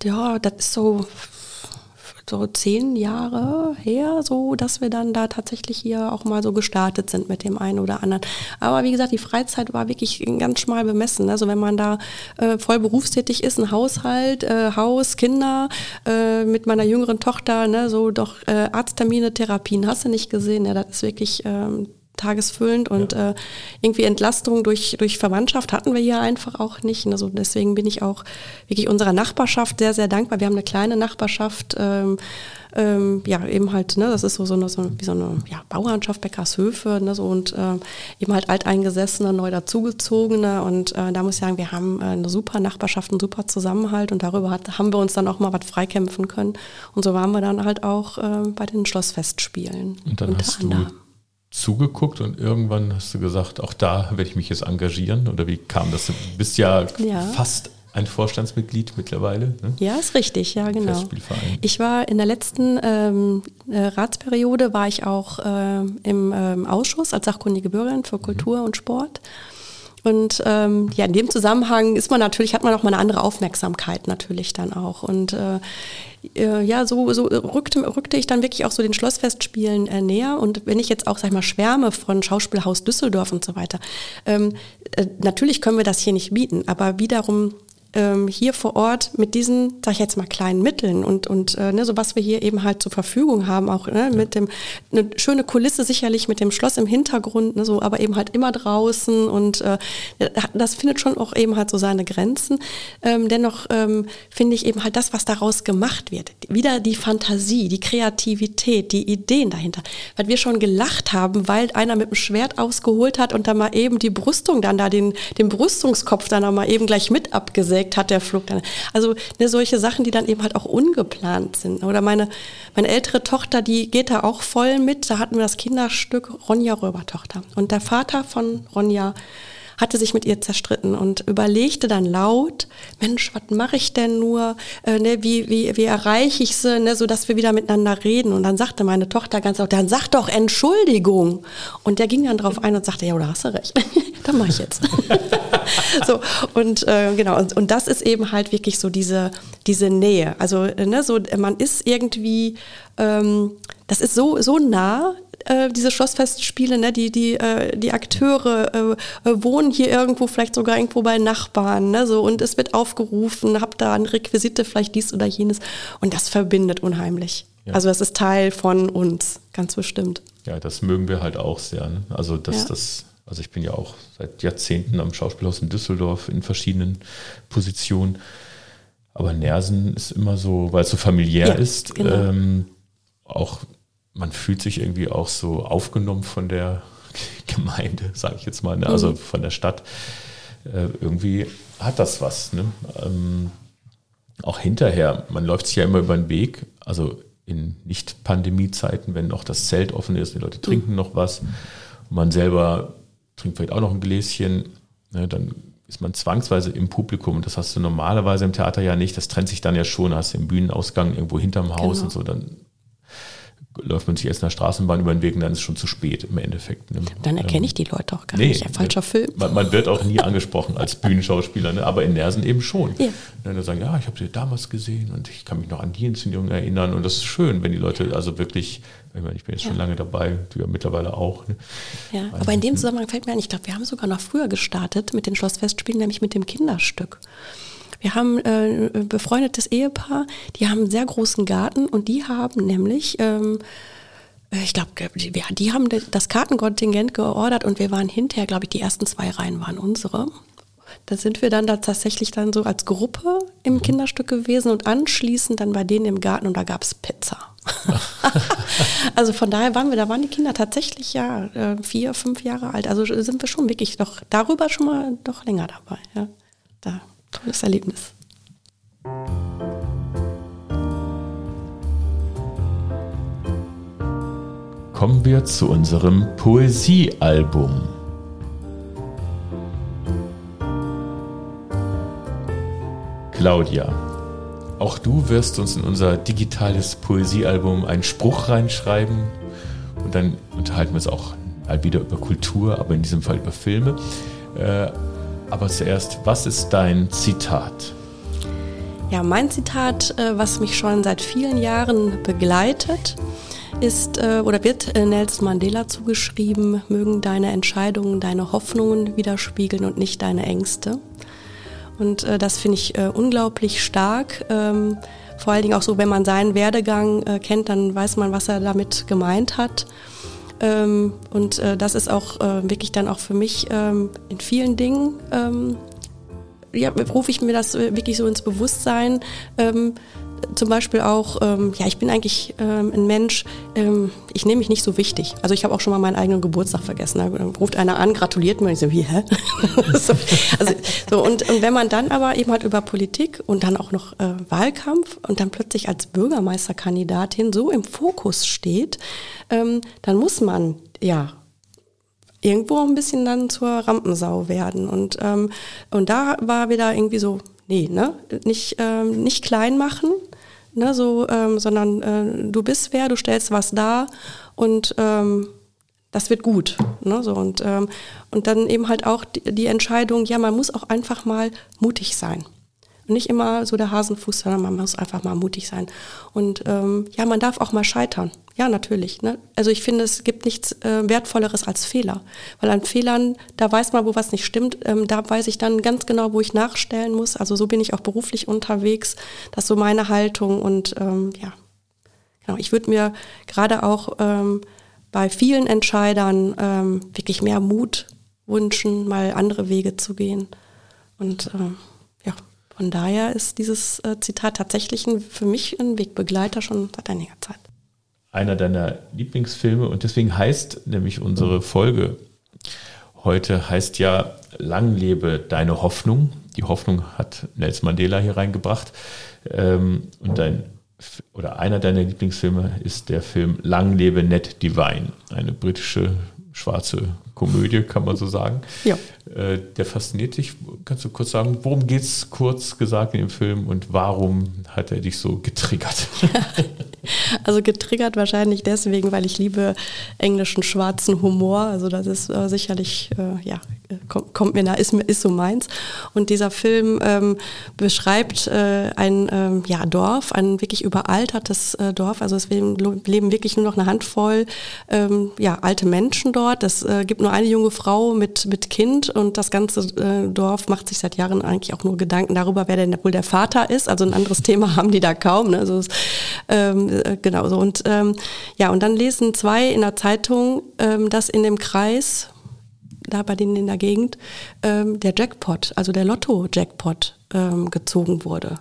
ja, das ist so so zehn Jahre her, so dass wir dann da tatsächlich hier auch mal so gestartet sind mit dem einen oder anderen. Aber wie gesagt, die Freizeit war wirklich ganz schmal bemessen. Also wenn man da äh, voll berufstätig ist, ein Haushalt, äh, Haus, Kinder, äh, mit meiner jüngeren Tochter, ne, so doch äh, Arzttermine, Therapien, hast du nicht gesehen. Ja, das ist wirklich ähm, tagesfüllend und ja. äh, irgendwie Entlastung durch, durch Verwandtschaft hatten wir hier einfach auch nicht. Also deswegen bin ich auch wirklich unserer Nachbarschaft sehr, sehr dankbar. Wir haben eine kleine Nachbarschaft, ähm, ähm, ja, eben halt, ne, das ist so, so, eine, so wie so eine ja, Bauernschaft, Bäckershöfe, ne, so und äh, eben halt alteingesessene, neu dazugezogene und äh, da muss ich sagen, wir haben äh, eine super Nachbarschaft, einen super Zusammenhalt und darüber hat, haben wir uns dann auch mal was freikämpfen können und so waren wir dann halt auch äh, bei den Schlossfestspielen. Und dann hast anderem. Zugeguckt und irgendwann hast du gesagt, auch da werde ich mich jetzt engagieren? Oder wie kam das? Du bist ja, ja. fast ein Vorstandsmitglied mittlerweile. Ne? Ja, ist richtig, ja, genau. Ich war in der letzten ähm, äh, Ratsperiode, war ich auch äh, im ähm, Ausschuss als sachkundige Bürgerin für Kultur mhm. und Sport. Und ähm, ja, in dem Zusammenhang ist man natürlich, hat man auch mal eine andere Aufmerksamkeit natürlich dann auch. Und äh, äh, ja, so, so rückte, rückte ich dann wirklich auch so den Schlossfestspielen äh, näher. Und wenn ich jetzt auch, sag ich mal, schwärme von Schauspielhaus Düsseldorf und so weiter, ähm, äh, natürlich können wir das hier nicht bieten, aber wiederum ähm, hier vor Ort mit diesen, sag ich jetzt mal, kleinen Mitteln und, und äh, ne, so was wir hier eben halt zur Verfügung haben, auch ne, mit dem, eine schöne Kulisse sicherlich mit dem Schloss im Hintergrund, ne, so, aber eben halt immer draußen und äh, das findet schon auch eben halt so seine Grenzen. Ähm, dennoch ähm, finde ich eben halt das, was daraus gemacht wird, wieder die Fantasie, die Kreativität, die Ideen dahinter, weil wir schon gelacht haben, weil einer mit dem Schwert ausgeholt hat und dann mal eben die Brüstung dann da, den, den Brüstungskopf dann auch mal eben gleich mit abgesägt Projekt hat der Flug dann. Also ne, solche Sachen, die dann eben halt auch ungeplant sind. Oder meine, meine ältere Tochter, die geht da auch voll mit. Da hatten wir das Kinderstück Ronja Röbertochter. Und der Vater von Ronja hatte sich mit ihr zerstritten und überlegte dann laut, Mensch, was mache ich denn nur? Äh, ne, wie, wie, wie erreiche ich sie, ne, sodass wir wieder miteinander reden? Und dann sagte meine Tochter ganz laut, dann sag doch Entschuldigung. Und der ging dann drauf ein und sagte, ja, da hast du recht. dann mache ich jetzt. so, und äh, genau, und, und das ist eben halt wirklich so diese, diese Nähe. Also, ne, so, man ist irgendwie, ähm, das ist so, so nah, äh, diese Schlossfestspiele, ne, die, die, äh, die Akteure äh, äh, wohnen hier irgendwo, vielleicht sogar irgendwo bei Nachbarn, ne, so, und es wird aufgerufen, habt da ein Requisite, vielleicht dies oder jenes. Und das verbindet unheimlich. Ja. Also das ist Teil von uns, ganz bestimmt. Ja, das mögen wir halt auch sehr. Ne? Also dass ja. das, also ich bin ja auch seit Jahrzehnten am Schauspielhaus in Düsseldorf in verschiedenen Positionen. Aber Nersen ist immer so, weil es so familiär ja, ist, genau. ähm, auch man fühlt sich irgendwie auch so aufgenommen von der Gemeinde, sage ich jetzt mal, ne? also mhm. von der Stadt. Äh, irgendwie hat das was. Ne? Ähm, auch hinterher, man läuft sich ja immer über den Weg, also in Nicht-Pandemie-Zeiten, wenn noch das Zelt offen ist, die Leute trinken mhm. noch was man selber trinkt vielleicht auch noch ein Gläschen, ne? dann ist man zwangsweise im Publikum. Und das hast du normalerweise im Theater ja nicht. Das trennt sich dann ja schon. Hast du im Bühnenausgang irgendwo hinterm Haus genau. und so. Dann läuft man sich erst in der Straßenbahn über den Weg und dann ist es schon zu spät im Endeffekt. Ne? Dann erkenne ich die Leute auch gar nee, nicht. Ein falscher Film. Man, man, wird auch nie angesprochen als Bühnenschauspieler, ne? aber in Nersen eben schon. Ja. Dann sagen, ja, ich habe sie damals gesehen und ich kann mich noch an die Inszenierung erinnern. Und das ist schön, wenn die Leute also wirklich, ich, meine, ich bin jetzt ja. schon lange dabei, du ja mittlerweile auch. Ne? Ja, also, aber in dem Zusammenhang fällt mir ein, ich glaube, wir haben sogar noch früher gestartet mit den Schlossfestspielen, nämlich mit dem Kinderstück. Wir haben äh, ein befreundetes Ehepaar, die haben einen sehr großen Garten und die haben nämlich ähm, äh, ich glaube, die, die haben das Kartenkontingent geordert und wir waren hinterher, glaube ich, die ersten zwei Reihen waren unsere. Da sind wir dann da tatsächlich dann so als Gruppe im mhm. Kinderstück gewesen und anschließend dann bei denen im Garten und da gab es Pizza. also von daher waren wir, da waren die Kinder tatsächlich ja äh, vier, fünf Jahre alt. Also sind wir schon wirklich doch darüber schon mal doch länger dabei. Ja. Da, tolles Erlebnis. kommen wir zu unserem Poesiealbum. Claudia, auch du wirst uns in unser digitales Poesiealbum einen Spruch reinschreiben und dann unterhalten wir uns auch mal wieder über Kultur, aber in diesem Fall über Filme. Aber zuerst, was ist dein Zitat? Ja, mein Zitat, äh, was mich schon seit vielen Jahren begleitet, ist äh, oder wird äh, Nelson Mandela zugeschrieben, mögen deine Entscheidungen deine Hoffnungen widerspiegeln und nicht deine Ängste. Und das finde ich unglaublich stark. Ähm, vor allen Dingen auch so, wenn man seinen Werdegang kennt, dann weiß man, was er damit gemeint hat. Ähm, und äh, das ist auch äh, wirklich dann auch für mich ähm, in vielen Dingen, ähm, ja, rufe ich mir das wirklich so ins Bewusstsein, ähm, zum Beispiel auch, ähm, ja, ich bin eigentlich ähm, ein Mensch, ähm, ich nehme mich nicht so wichtig. Also ich habe auch schon mal meinen eigenen Geburtstag vergessen. Da ruft einer an, gratuliert mir und ich so, wie, hä? so, also, so, und, und wenn man dann aber eben halt über Politik und dann auch noch äh, Wahlkampf und dann plötzlich als Bürgermeisterkandidatin so im Fokus steht, ähm, dann muss man, ja, irgendwo ein bisschen dann zur Rampensau werden. Und, ähm, und da war wieder irgendwie so, nee, ne? Nicht, ähm, nicht klein machen, ne? so, ähm, sondern äh, du bist wer, du stellst was dar und ähm, das wird gut. Ne? So, und, ähm, und dann eben halt auch die, die Entscheidung, ja, man muss auch einfach mal mutig sein nicht immer so der Hasenfuß, sondern man muss einfach mal mutig sein. Und ähm, ja, man darf auch mal scheitern. Ja, natürlich. Ne? Also ich finde, es gibt nichts äh, Wertvolleres als Fehler. Weil an Fehlern, da weiß man, wo was nicht stimmt. Ähm, da weiß ich dann ganz genau, wo ich nachstellen muss. Also so bin ich auch beruflich unterwegs. Das ist so meine Haltung. Und ähm, ja, genau. Ich würde mir gerade auch ähm, bei vielen Entscheidern ähm, wirklich mehr Mut wünschen, mal andere Wege zu gehen. Und ähm, ja. Von daher ist dieses äh, Zitat tatsächlich ein, für mich ein Wegbegleiter schon seit einiger Zeit. Einer deiner Lieblingsfilme und deswegen heißt nämlich unsere Folge heute heißt ja Lang lebe deine Hoffnung. Die Hoffnung hat Nelson Mandela hier reingebracht. Ähm, und dein oder einer deiner Lieblingsfilme ist der Film Lang lebe Ned Divine, eine britische schwarze Komödie, kann man so sagen. Ja. Äh, der fasziniert dich. Kannst du kurz sagen, worum geht es kurz gesagt in dem Film und warum hat er dich so getriggert? also getriggert wahrscheinlich deswegen, weil ich liebe englischen schwarzen Humor. Also das ist äh, sicherlich, äh, ja, kommt, kommt, mir da, ist, ist so meins. Und dieser Film ähm, beschreibt äh, ein ähm, ja, Dorf, ein wirklich überaltertes äh, Dorf. Also es leben, leben, wirklich nur noch eine Handvoll ähm, ja, alte Menschen dort. Es äh, gibt nur eine junge Frau mit, mit Kind und das ganze äh, Dorf macht sich seit Jahren eigentlich auch nur Gedanken darüber, wer denn wohl der Vater ist. Also ein anderes Thema haben die da kaum. Ne? Also ähm, äh, genau so. Und ähm, ja, und dann lesen zwei in der Zeitung, ähm, dass in dem Kreis, da bei denen in der Gegend, ähm, der Jackpot, also der Lotto-Jackpot ähm, gezogen wurde.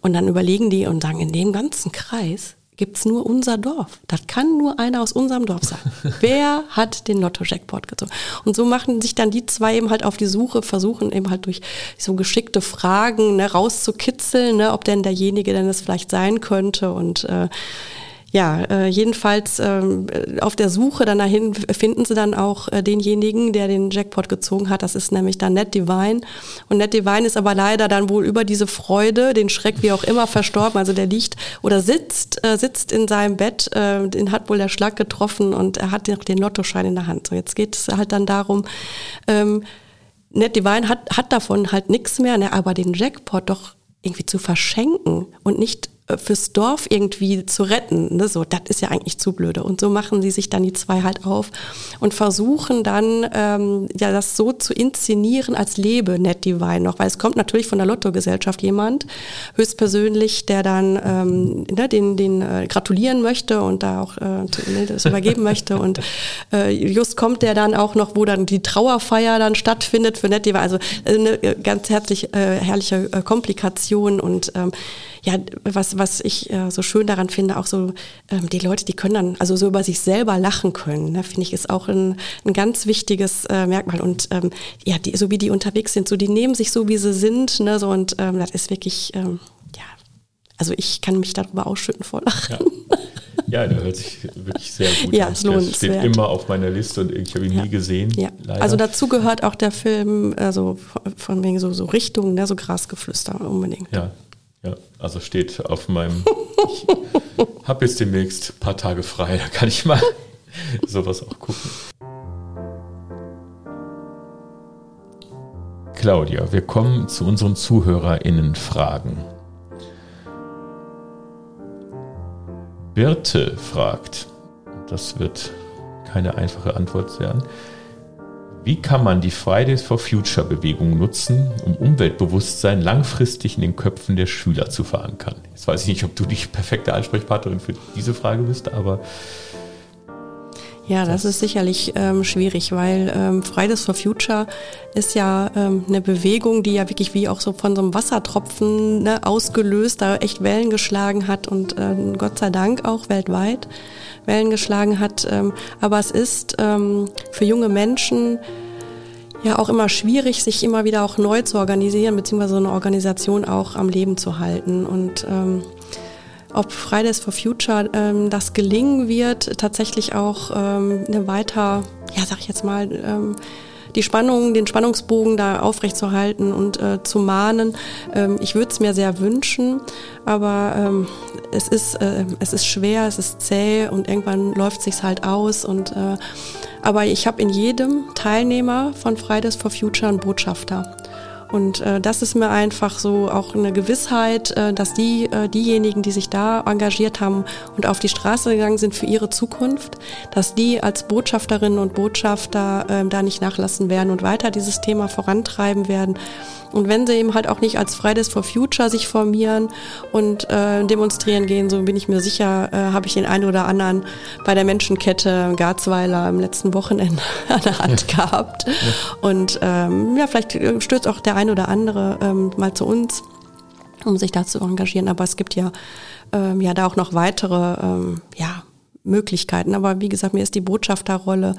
Und dann überlegen die und sagen, in dem ganzen Kreis gibt es nur unser Dorf. Das kann nur einer aus unserem Dorf sein. Wer hat den Lotto-Jackpot gezogen? Und so machen sich dann die zwei eben halt auf die Suche, versuchen eben halt durch so geschickte Fragen ne, rauszukitzeln, ne, ob denn derjenige denn es vielleicht sein könnte. Und äh, ja, äh, jedenfalls ähm, auf der Suche dann dahin finden sie dann auch äh, denjenigen, der den Jackpot gezogen hat. Das ist nämlich dann Ned Divine. Und Ned Divine ist aber leider dann wohl über diese Freude, den Schreck wie auch immer verstorben. Also der liegt oder sitzt, äh, sitzt in seinem Bett, äh, den hat wohl der Schlag getroffen und er hat noch den Lottoschein in der Hand. So, jetzt geht es halt dann darum, ähm, Ned Divine hat, hat davon halt nichts mehr, ne, aber den Jackpot doch irgendwie zu verschenken und nicht äh, fürs Dorf irgendwie zu retten. Ne? So, das ist ja eigentlich zu blöde. Und so machen sie sich dann die zwei halt auf und versuchen dann ähm, ja das so zu inszenieren, als lebe Ned Divine noch, weil es kommt natürlich von der Lottogesellschaft jemand, höchstpersönlich, der dann ähm, ne, den, den äh, gratulieren möchte und da auch äh, ne, das übergeben möchte. Und äh, just kommt der dann auch noch, wo dann die Trauerfeier dann stattfindet für Ned Divine. Also äh, eine ganz herzlich äh, herrliche äh, Komplikation und ähm, ja, was, was ich äh, so schön daran finde, auch so ähm, die Leute, die können dann also so über sich selber lachen können, ne, finde ich, ist auch ein, ein ganz wichtiges äh, Merkmal. Und ähm, ja, die, so wie die unterwegs sind, so die nehmen sich so, wie sie sind, ne, so und ähm, das ist wirklich, ähm, ja, also ich kann mich darüber ausschütten vor Lachen. Ja. Ja, der hört sich wirklich sehr gut ja, an. Der steht immer auf meiner Liste und ich habe ihn Ja. nie gesehen. Ja. Also dazu gehört auch der Film, also von- wegen so, so Richtungen, ne, so Grasgeflüster unbedingt. Ja, ja, also steht auf meinem. Ich habe jetzt demnächst ein paar Tage frei, da kann ich mal sowas auch gucken. Claudia, wir kommen zu unseren ZuhörerInnen-Fragen. Birte fragt, das wird keine einfache Antwort werden. Wie kann man die Fridays for Future Bewegung nutzen, um Umweltbewusstsein langfristig in den Köpfen der Schüler zu verankern? Jetzt weiß ich nicht, ob du die perfekte Ansprechpartnerin für diese Frage bist, aber Ja, das, ist sicherlich ähm, schwierig, weil ähm, Fridays for Future ist ja ähm, eine Bewegung, die ja wirklich wie auch so von so einem Wassertropfen ne, ausgelöst, da echt Wellen geschlagen hat und ähm, Gott sei Dank auch weltweit Wellen geschlagen hat. Ähm, aber es ist ähm, für junge Menschen ja auch immer schwierig, sich immer wieder auch neu zu organisieren, beziehungsweise so eine Organisation auch am Leben zu halten. Und ähm, ob Fridays for Future ähm, das gelingen wird, tatsächlich auch ähm, eine weiter, ja, sag ich jetzt mal, ähm, die Spannung, den Spannungsbogen da aufrechtzuerhalten und äh, zu mahnen. Ähm, ich würde es mir sehr wünschen, aber ähm, es ist äh, es ist schwer, es ist zäh und irgendwann läuft sich's halt aus und äh, aber ich habe in jedem Teilnehmer von Fridays for Future einen Botschafter. Und äh, das ist mir einfach so auch eine Gewissheit, äh, dass die, äh, diejenigen, die sich da engagiert haben und auf die Straße gegangen sind für ihre Zukunft, dass die als Botschafterinnen und Botschafter äh, da nicht nachlassen werden und weiter dieses Thema vorantreiben werden. Und wenn sie eben halt auch nicht als Fridays for Future sich formieren und äh, demonstrieren gehen, so bin ich mir sicher, äh, habe ich den einen oder anderen bei der Menschenkette Garzweiler am letzten Wochenende an der Hand gehabt. Und ähm, ja, vielleicht äh, stößt auch der ein oder andere ähm, mal zu uns, um sich da zu engagieren. Aber es gibt ja, ähm, ja da auch noch weitere ähm, ja, Möglichkeiten. Aber wie gesagt, mir ist die Botschafterrolle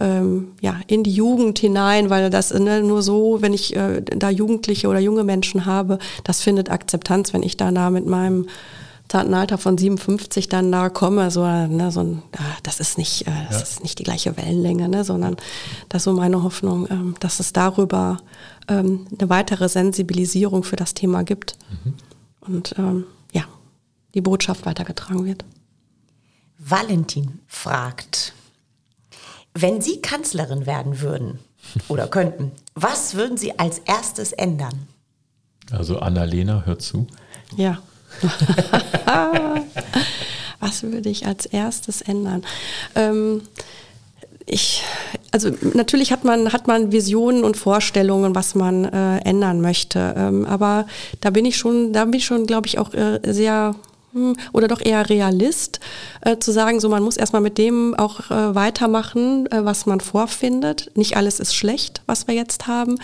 ähm, ja, in die Jugend hinein, weil das ne, nur so, wenn ich äh, da Jugendliche oder junge Menschen habe, das findet Akzeptanz, wenn ich da nah mit meinem zarten Alter von 57 dann da komme, so, ne, so ein, ah, das ist nicht, äh, das Ja. ist nicht die gleiche Wellenlänge, ne, sondern das ist so meine Hoffnung, ähm, dass es darüber ähm, eine weitere Sensibilisierung für das Thema gibt und ähm, ja, die Botschaft weitergetragen wird. Valentin fragt, wenn Sie Kanzlerin werden würden oder könnten, was würden Sie als erstes ändern? also Annalena, hör zu. Ja. Was würde ich als erstes ändern? Ähm, ich, also natürlich hat man, hat man Visionen und Vorstellungen, was man äh, ändern möchte. Ähm, aber da bin ich schon, da bin ich schon, glaube ich, auch äh, sehr oder doch eher Realist, äh, zu sagen, so man muss erstmal mit dem auch äh, weitermachen, äh, was man vorfindet. Nicht alles ist schlecht, was wir jetzt haben,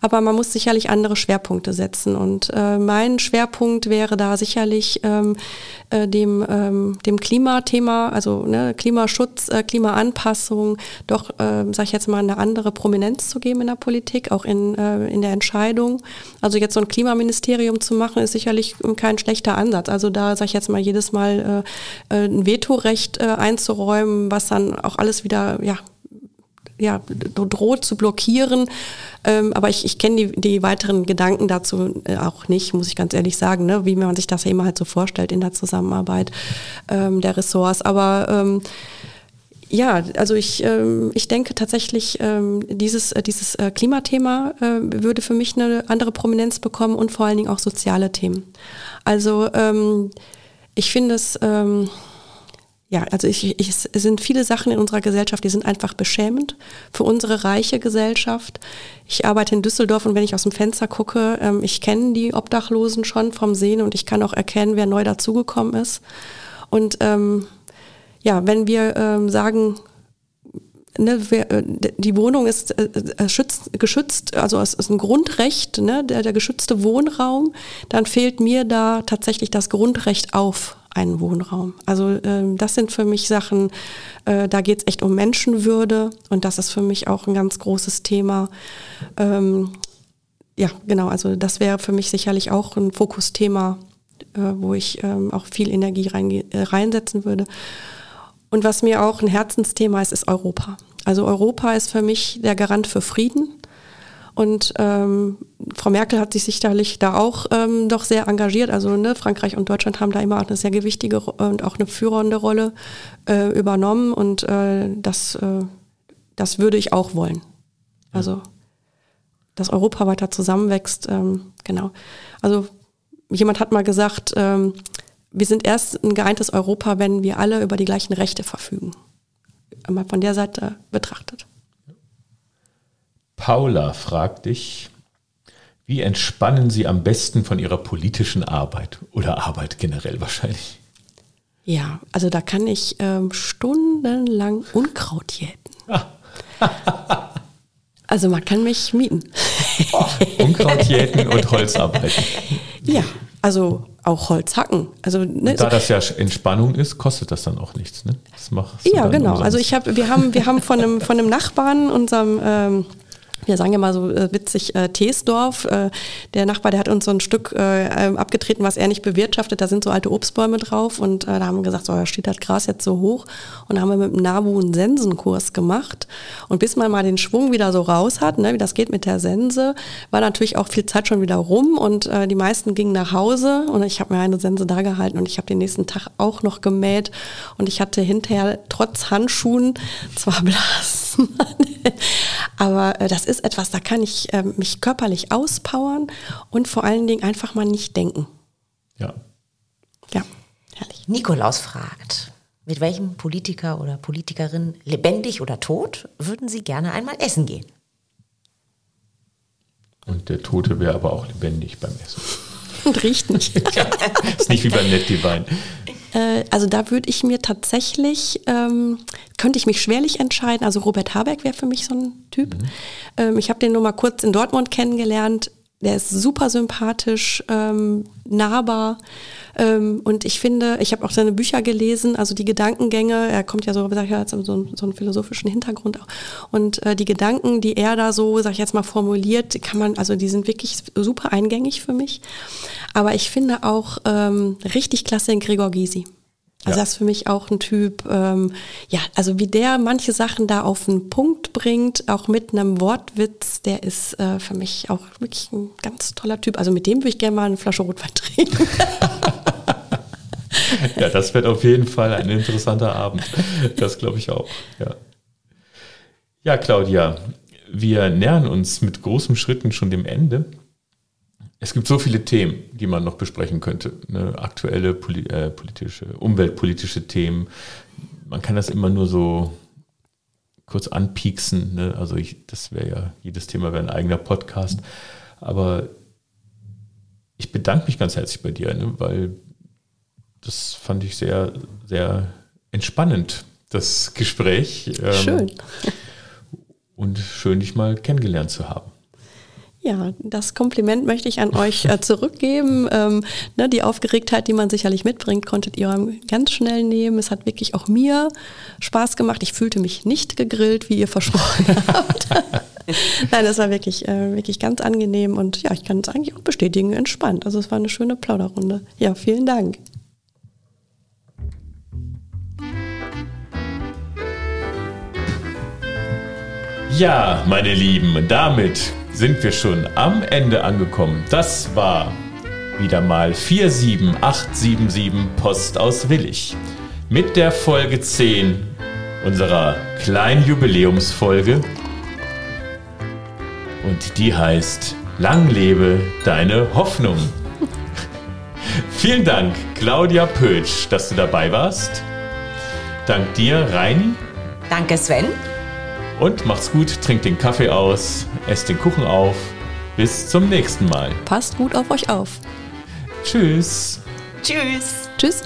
aber man muss sicherlich andere Schwerpunkte setzen. Und äh, mein Schwerpunkt wäre da sicherlich ähm, äh, dem, ähm, dem Klimathema, also ne, Klimaschutz, äh, Klimaanpassung, doch, äh, sage ich jetzt mal, eine andere Prominenz zu geben in der Politik, auch in, in der Entscheidung. Also jetzt so ein Klimaministerium zu machen, ist sicherlich kein schlechter Ansatz. Also da, sag sag ich jetzt mal, jedes Mal äh, äh ein Vetorecht äh, einzuräumen, was dann auch alles wieder, ja, ja, droht zu blockieren. Ähm, aber ich, ich kenne die, die weiteren Gedanken dazu äh, auch nicht, muss ich ganz ehrlich sagen, ne? wie man sich das ja immer halt so vorstellt in der Zusammenarbeit ähm, der Ressorts. Aber ähm, ja, also ich, ähm, ich denke tatsächlich, ähm, dieses, äh, dieses äh, Klimathema äh, würde für mich eine andere Prominenz bekommen und vor allen Dingen auch soziale Themen. Also ähm, ich finde es, ähm, ja, also ich, ich, es sind viele Sachen in unserer Gesellschaft, die sind einfach beschämend für unsere reiche Gesellschaft. Ich arbeite in Düsseldorf und wenn ich aus dem Fenster gucke, ähm, ich kenne die Obdachlosen schon vom Sehen und ich kann auch erkennen, wer neu dazugekommen ist. Und ähm, ja, wenn wir ähm, sagen, ne, wer, äh, die Wohnung ist äh, äh, schützt, geschützt, also es ist ein Grundrecht, ne, der, der geschützte Wohnraum, dann fehlt mir da tatsächlich das Grundrecht auf einen Wohnraum. Also ähm, das sind für mich Sachen, äh, da geht es echt um Menschenwürde und das ist für mich auch ein ganz großes Thema. Ähm, ja, genau, also das wäre für mich sicherlich auch ein Fokusthema, äh, wo ich ähm, auch viel Energie rein, äh, reinsetzen würde. Und was mir auch ein Herzensthema ist, ist Europa. Also Europa ist für mich der Garant für Frieden. Und ähm, Frau Merkel hat sich sicherlich da auch ähm, doch sehr engagiert. Also ne, Frankreich und Deutschland haben da immer auch eine sehr gewichtige und auch eine führende Rolle äh, übernommen. Und äh, das, äh, das würde ich auch wollen. Also dass Europa weiter zusammenwächst. Ähm, genau. Also jemand hat mal gesagt, ähm, wir sind erst ein geeintes Europa, wenn wir alle über die gleichen Rechte verfügen. Mal von der Seite betrachtet. Paula fragt dich, wie entspannen Sie am besten von Ihrer politischen Arbeit oder Arbeit generell wahrscheinlich? Ja, also da kann ich ähm, stundenlang Unkraut jäten. also man kann mich mieten. Oh, Unkraut jäten und Holz arbeiten. Ja, also auch Holz hacken. Also, ne, da so das ja Entspannung ist, kostet das dann auch nichts. Ne? Das ja, genau. Umsonst. Also ich habe, wir haben, wir haben von einem, von einem Nachbarn, unserem ähm, wir sagen ja mal so äh, witzig, äh, Teesdorf. Äh, der Nachbar, der hat uns so ein Stück äh, ähm, abgetreten, was er nicht bewirtschaftet. Da sind so alte Obstbäume drauf und äh, da haben wir gesagt, so, da steht das Gras jetzt so hoch. Und da haben wir mit dem NABU einen Sensenkurs gemacht. Und bis man mal den Schwung wieder so raus hat, ne, wie das geht mit der Sense, war natürlich auch viel Zeit schon wieder rum und äh, die meisten gingen nach Hause und ich habe mir eine Sense da gehalten und ich habe den nächsten Tag auch noch gemäht und ich hatte hinterher trotz Handschuhen zwar Blasen, aber äh, das ist ist etwas, da kann ich äh, mich körperlich auspowern und vor allen Dingen einfach mal nicht denken. Ja. Ja, herrlich. Nikolaus fragt, mit welchem Politiker oder Politikerin, lebendig oder tot, würden Sie gerne einmal essen gehen? Und der Tote wäre aber auch lebendig beim Essen. Und riecht nicht. ja, ist nicht wie beim Net Divine. Äh, also da würde ich mir tatsächlich, ähm, könnte ich mich schwerlich entscheiden. Also Robert Habeck wäre für mich so ein Typ. Mhm. Ähm, ich habe den nur mal kurz in Dortmund kennengelernt. Der ist super sympathisch, ähm, nahbar. Ähm, und ich finde, ich habe auch seine Bücher gelesen, also die Gedankengänge, er kommt ja so, sag ich jetzt, so, so einen philosophischen Hintergrund auch. Und äh, die Gedanken, die er da so, sag ich jetzt mal, formuliert, kann man, also die sind wirklich super eingängig für mich. Aber ich finde auch ähm, richtig klasse in Gregor Gysi. Also ja. das ist für mich auch ein Typ, ähm, ja, also wie der manche Sachen da auf den Punkt bringt, auch mit einem Wortwitz, der ist äh, für mich auch wirklich ein ganz toller Typ. Also mit dem würde ich gerne mal eine Flasche Rotwein trinken. ja, das wird auf jeden Fall ein interessanter Abend. Das glaube ich auch. Ja. ja, Claudia, wir nähern uns mit großen Schritten schon dem Ende. Es gibt so viele Themen, die man noch besprechen könnte. Ne? Aktuelle poli äh, politische, umweltpolitische Themen. Man kann das immer nur so kurz anpieksen. Ne? Also ich, das wäre ja, jedes Thema wäre ein eigener Podcast. Aber ich bedanke mich ganz herzlich bei dir, ne? weil das fand ich sehr, sehr entspannend, das Gespräch. Ähm, schön. Und schön, dich mal kennengelernt zu haben. Ja, das Kompliment möchte ich an euch äh, zurückgeben. Ähm, ne, die Aufgeregtheit, die man sicherlich mitbringt, konntet ihr ganz schnell nehmen. Es hat wirklich auch mir Spaß gemacht. Ich fühlte mich nicht gegrillt, wie ihr versprochen habt. Nein, das war wirklich, äh, wirklich ganz angenehm und ja, ich kann es eigentlich auch bestätigen, entspannt. Also es war eine schöne Plauderrunde. Ja, vielen Dank. Ja, meine Lieben, damit sind wir schon am Ende angekommen. Das war wieder mal 47877 Post aus Willig. Mit der Folge 10 unserer kleinen Jubiläumsfolge. Und die heißt Lang lebe deine Hoffnung. Vielen Dank, Claudia Pötsch, dass du dabei warst. Dank dir, Reini. Danke, Sven. Und macht's gut, trinkt den Kaffee aus, esst den Kuchen auf. Bis zum nächsten Mal. Passt gut auf euch auf. Tschüss. Tschüss. Tschüss.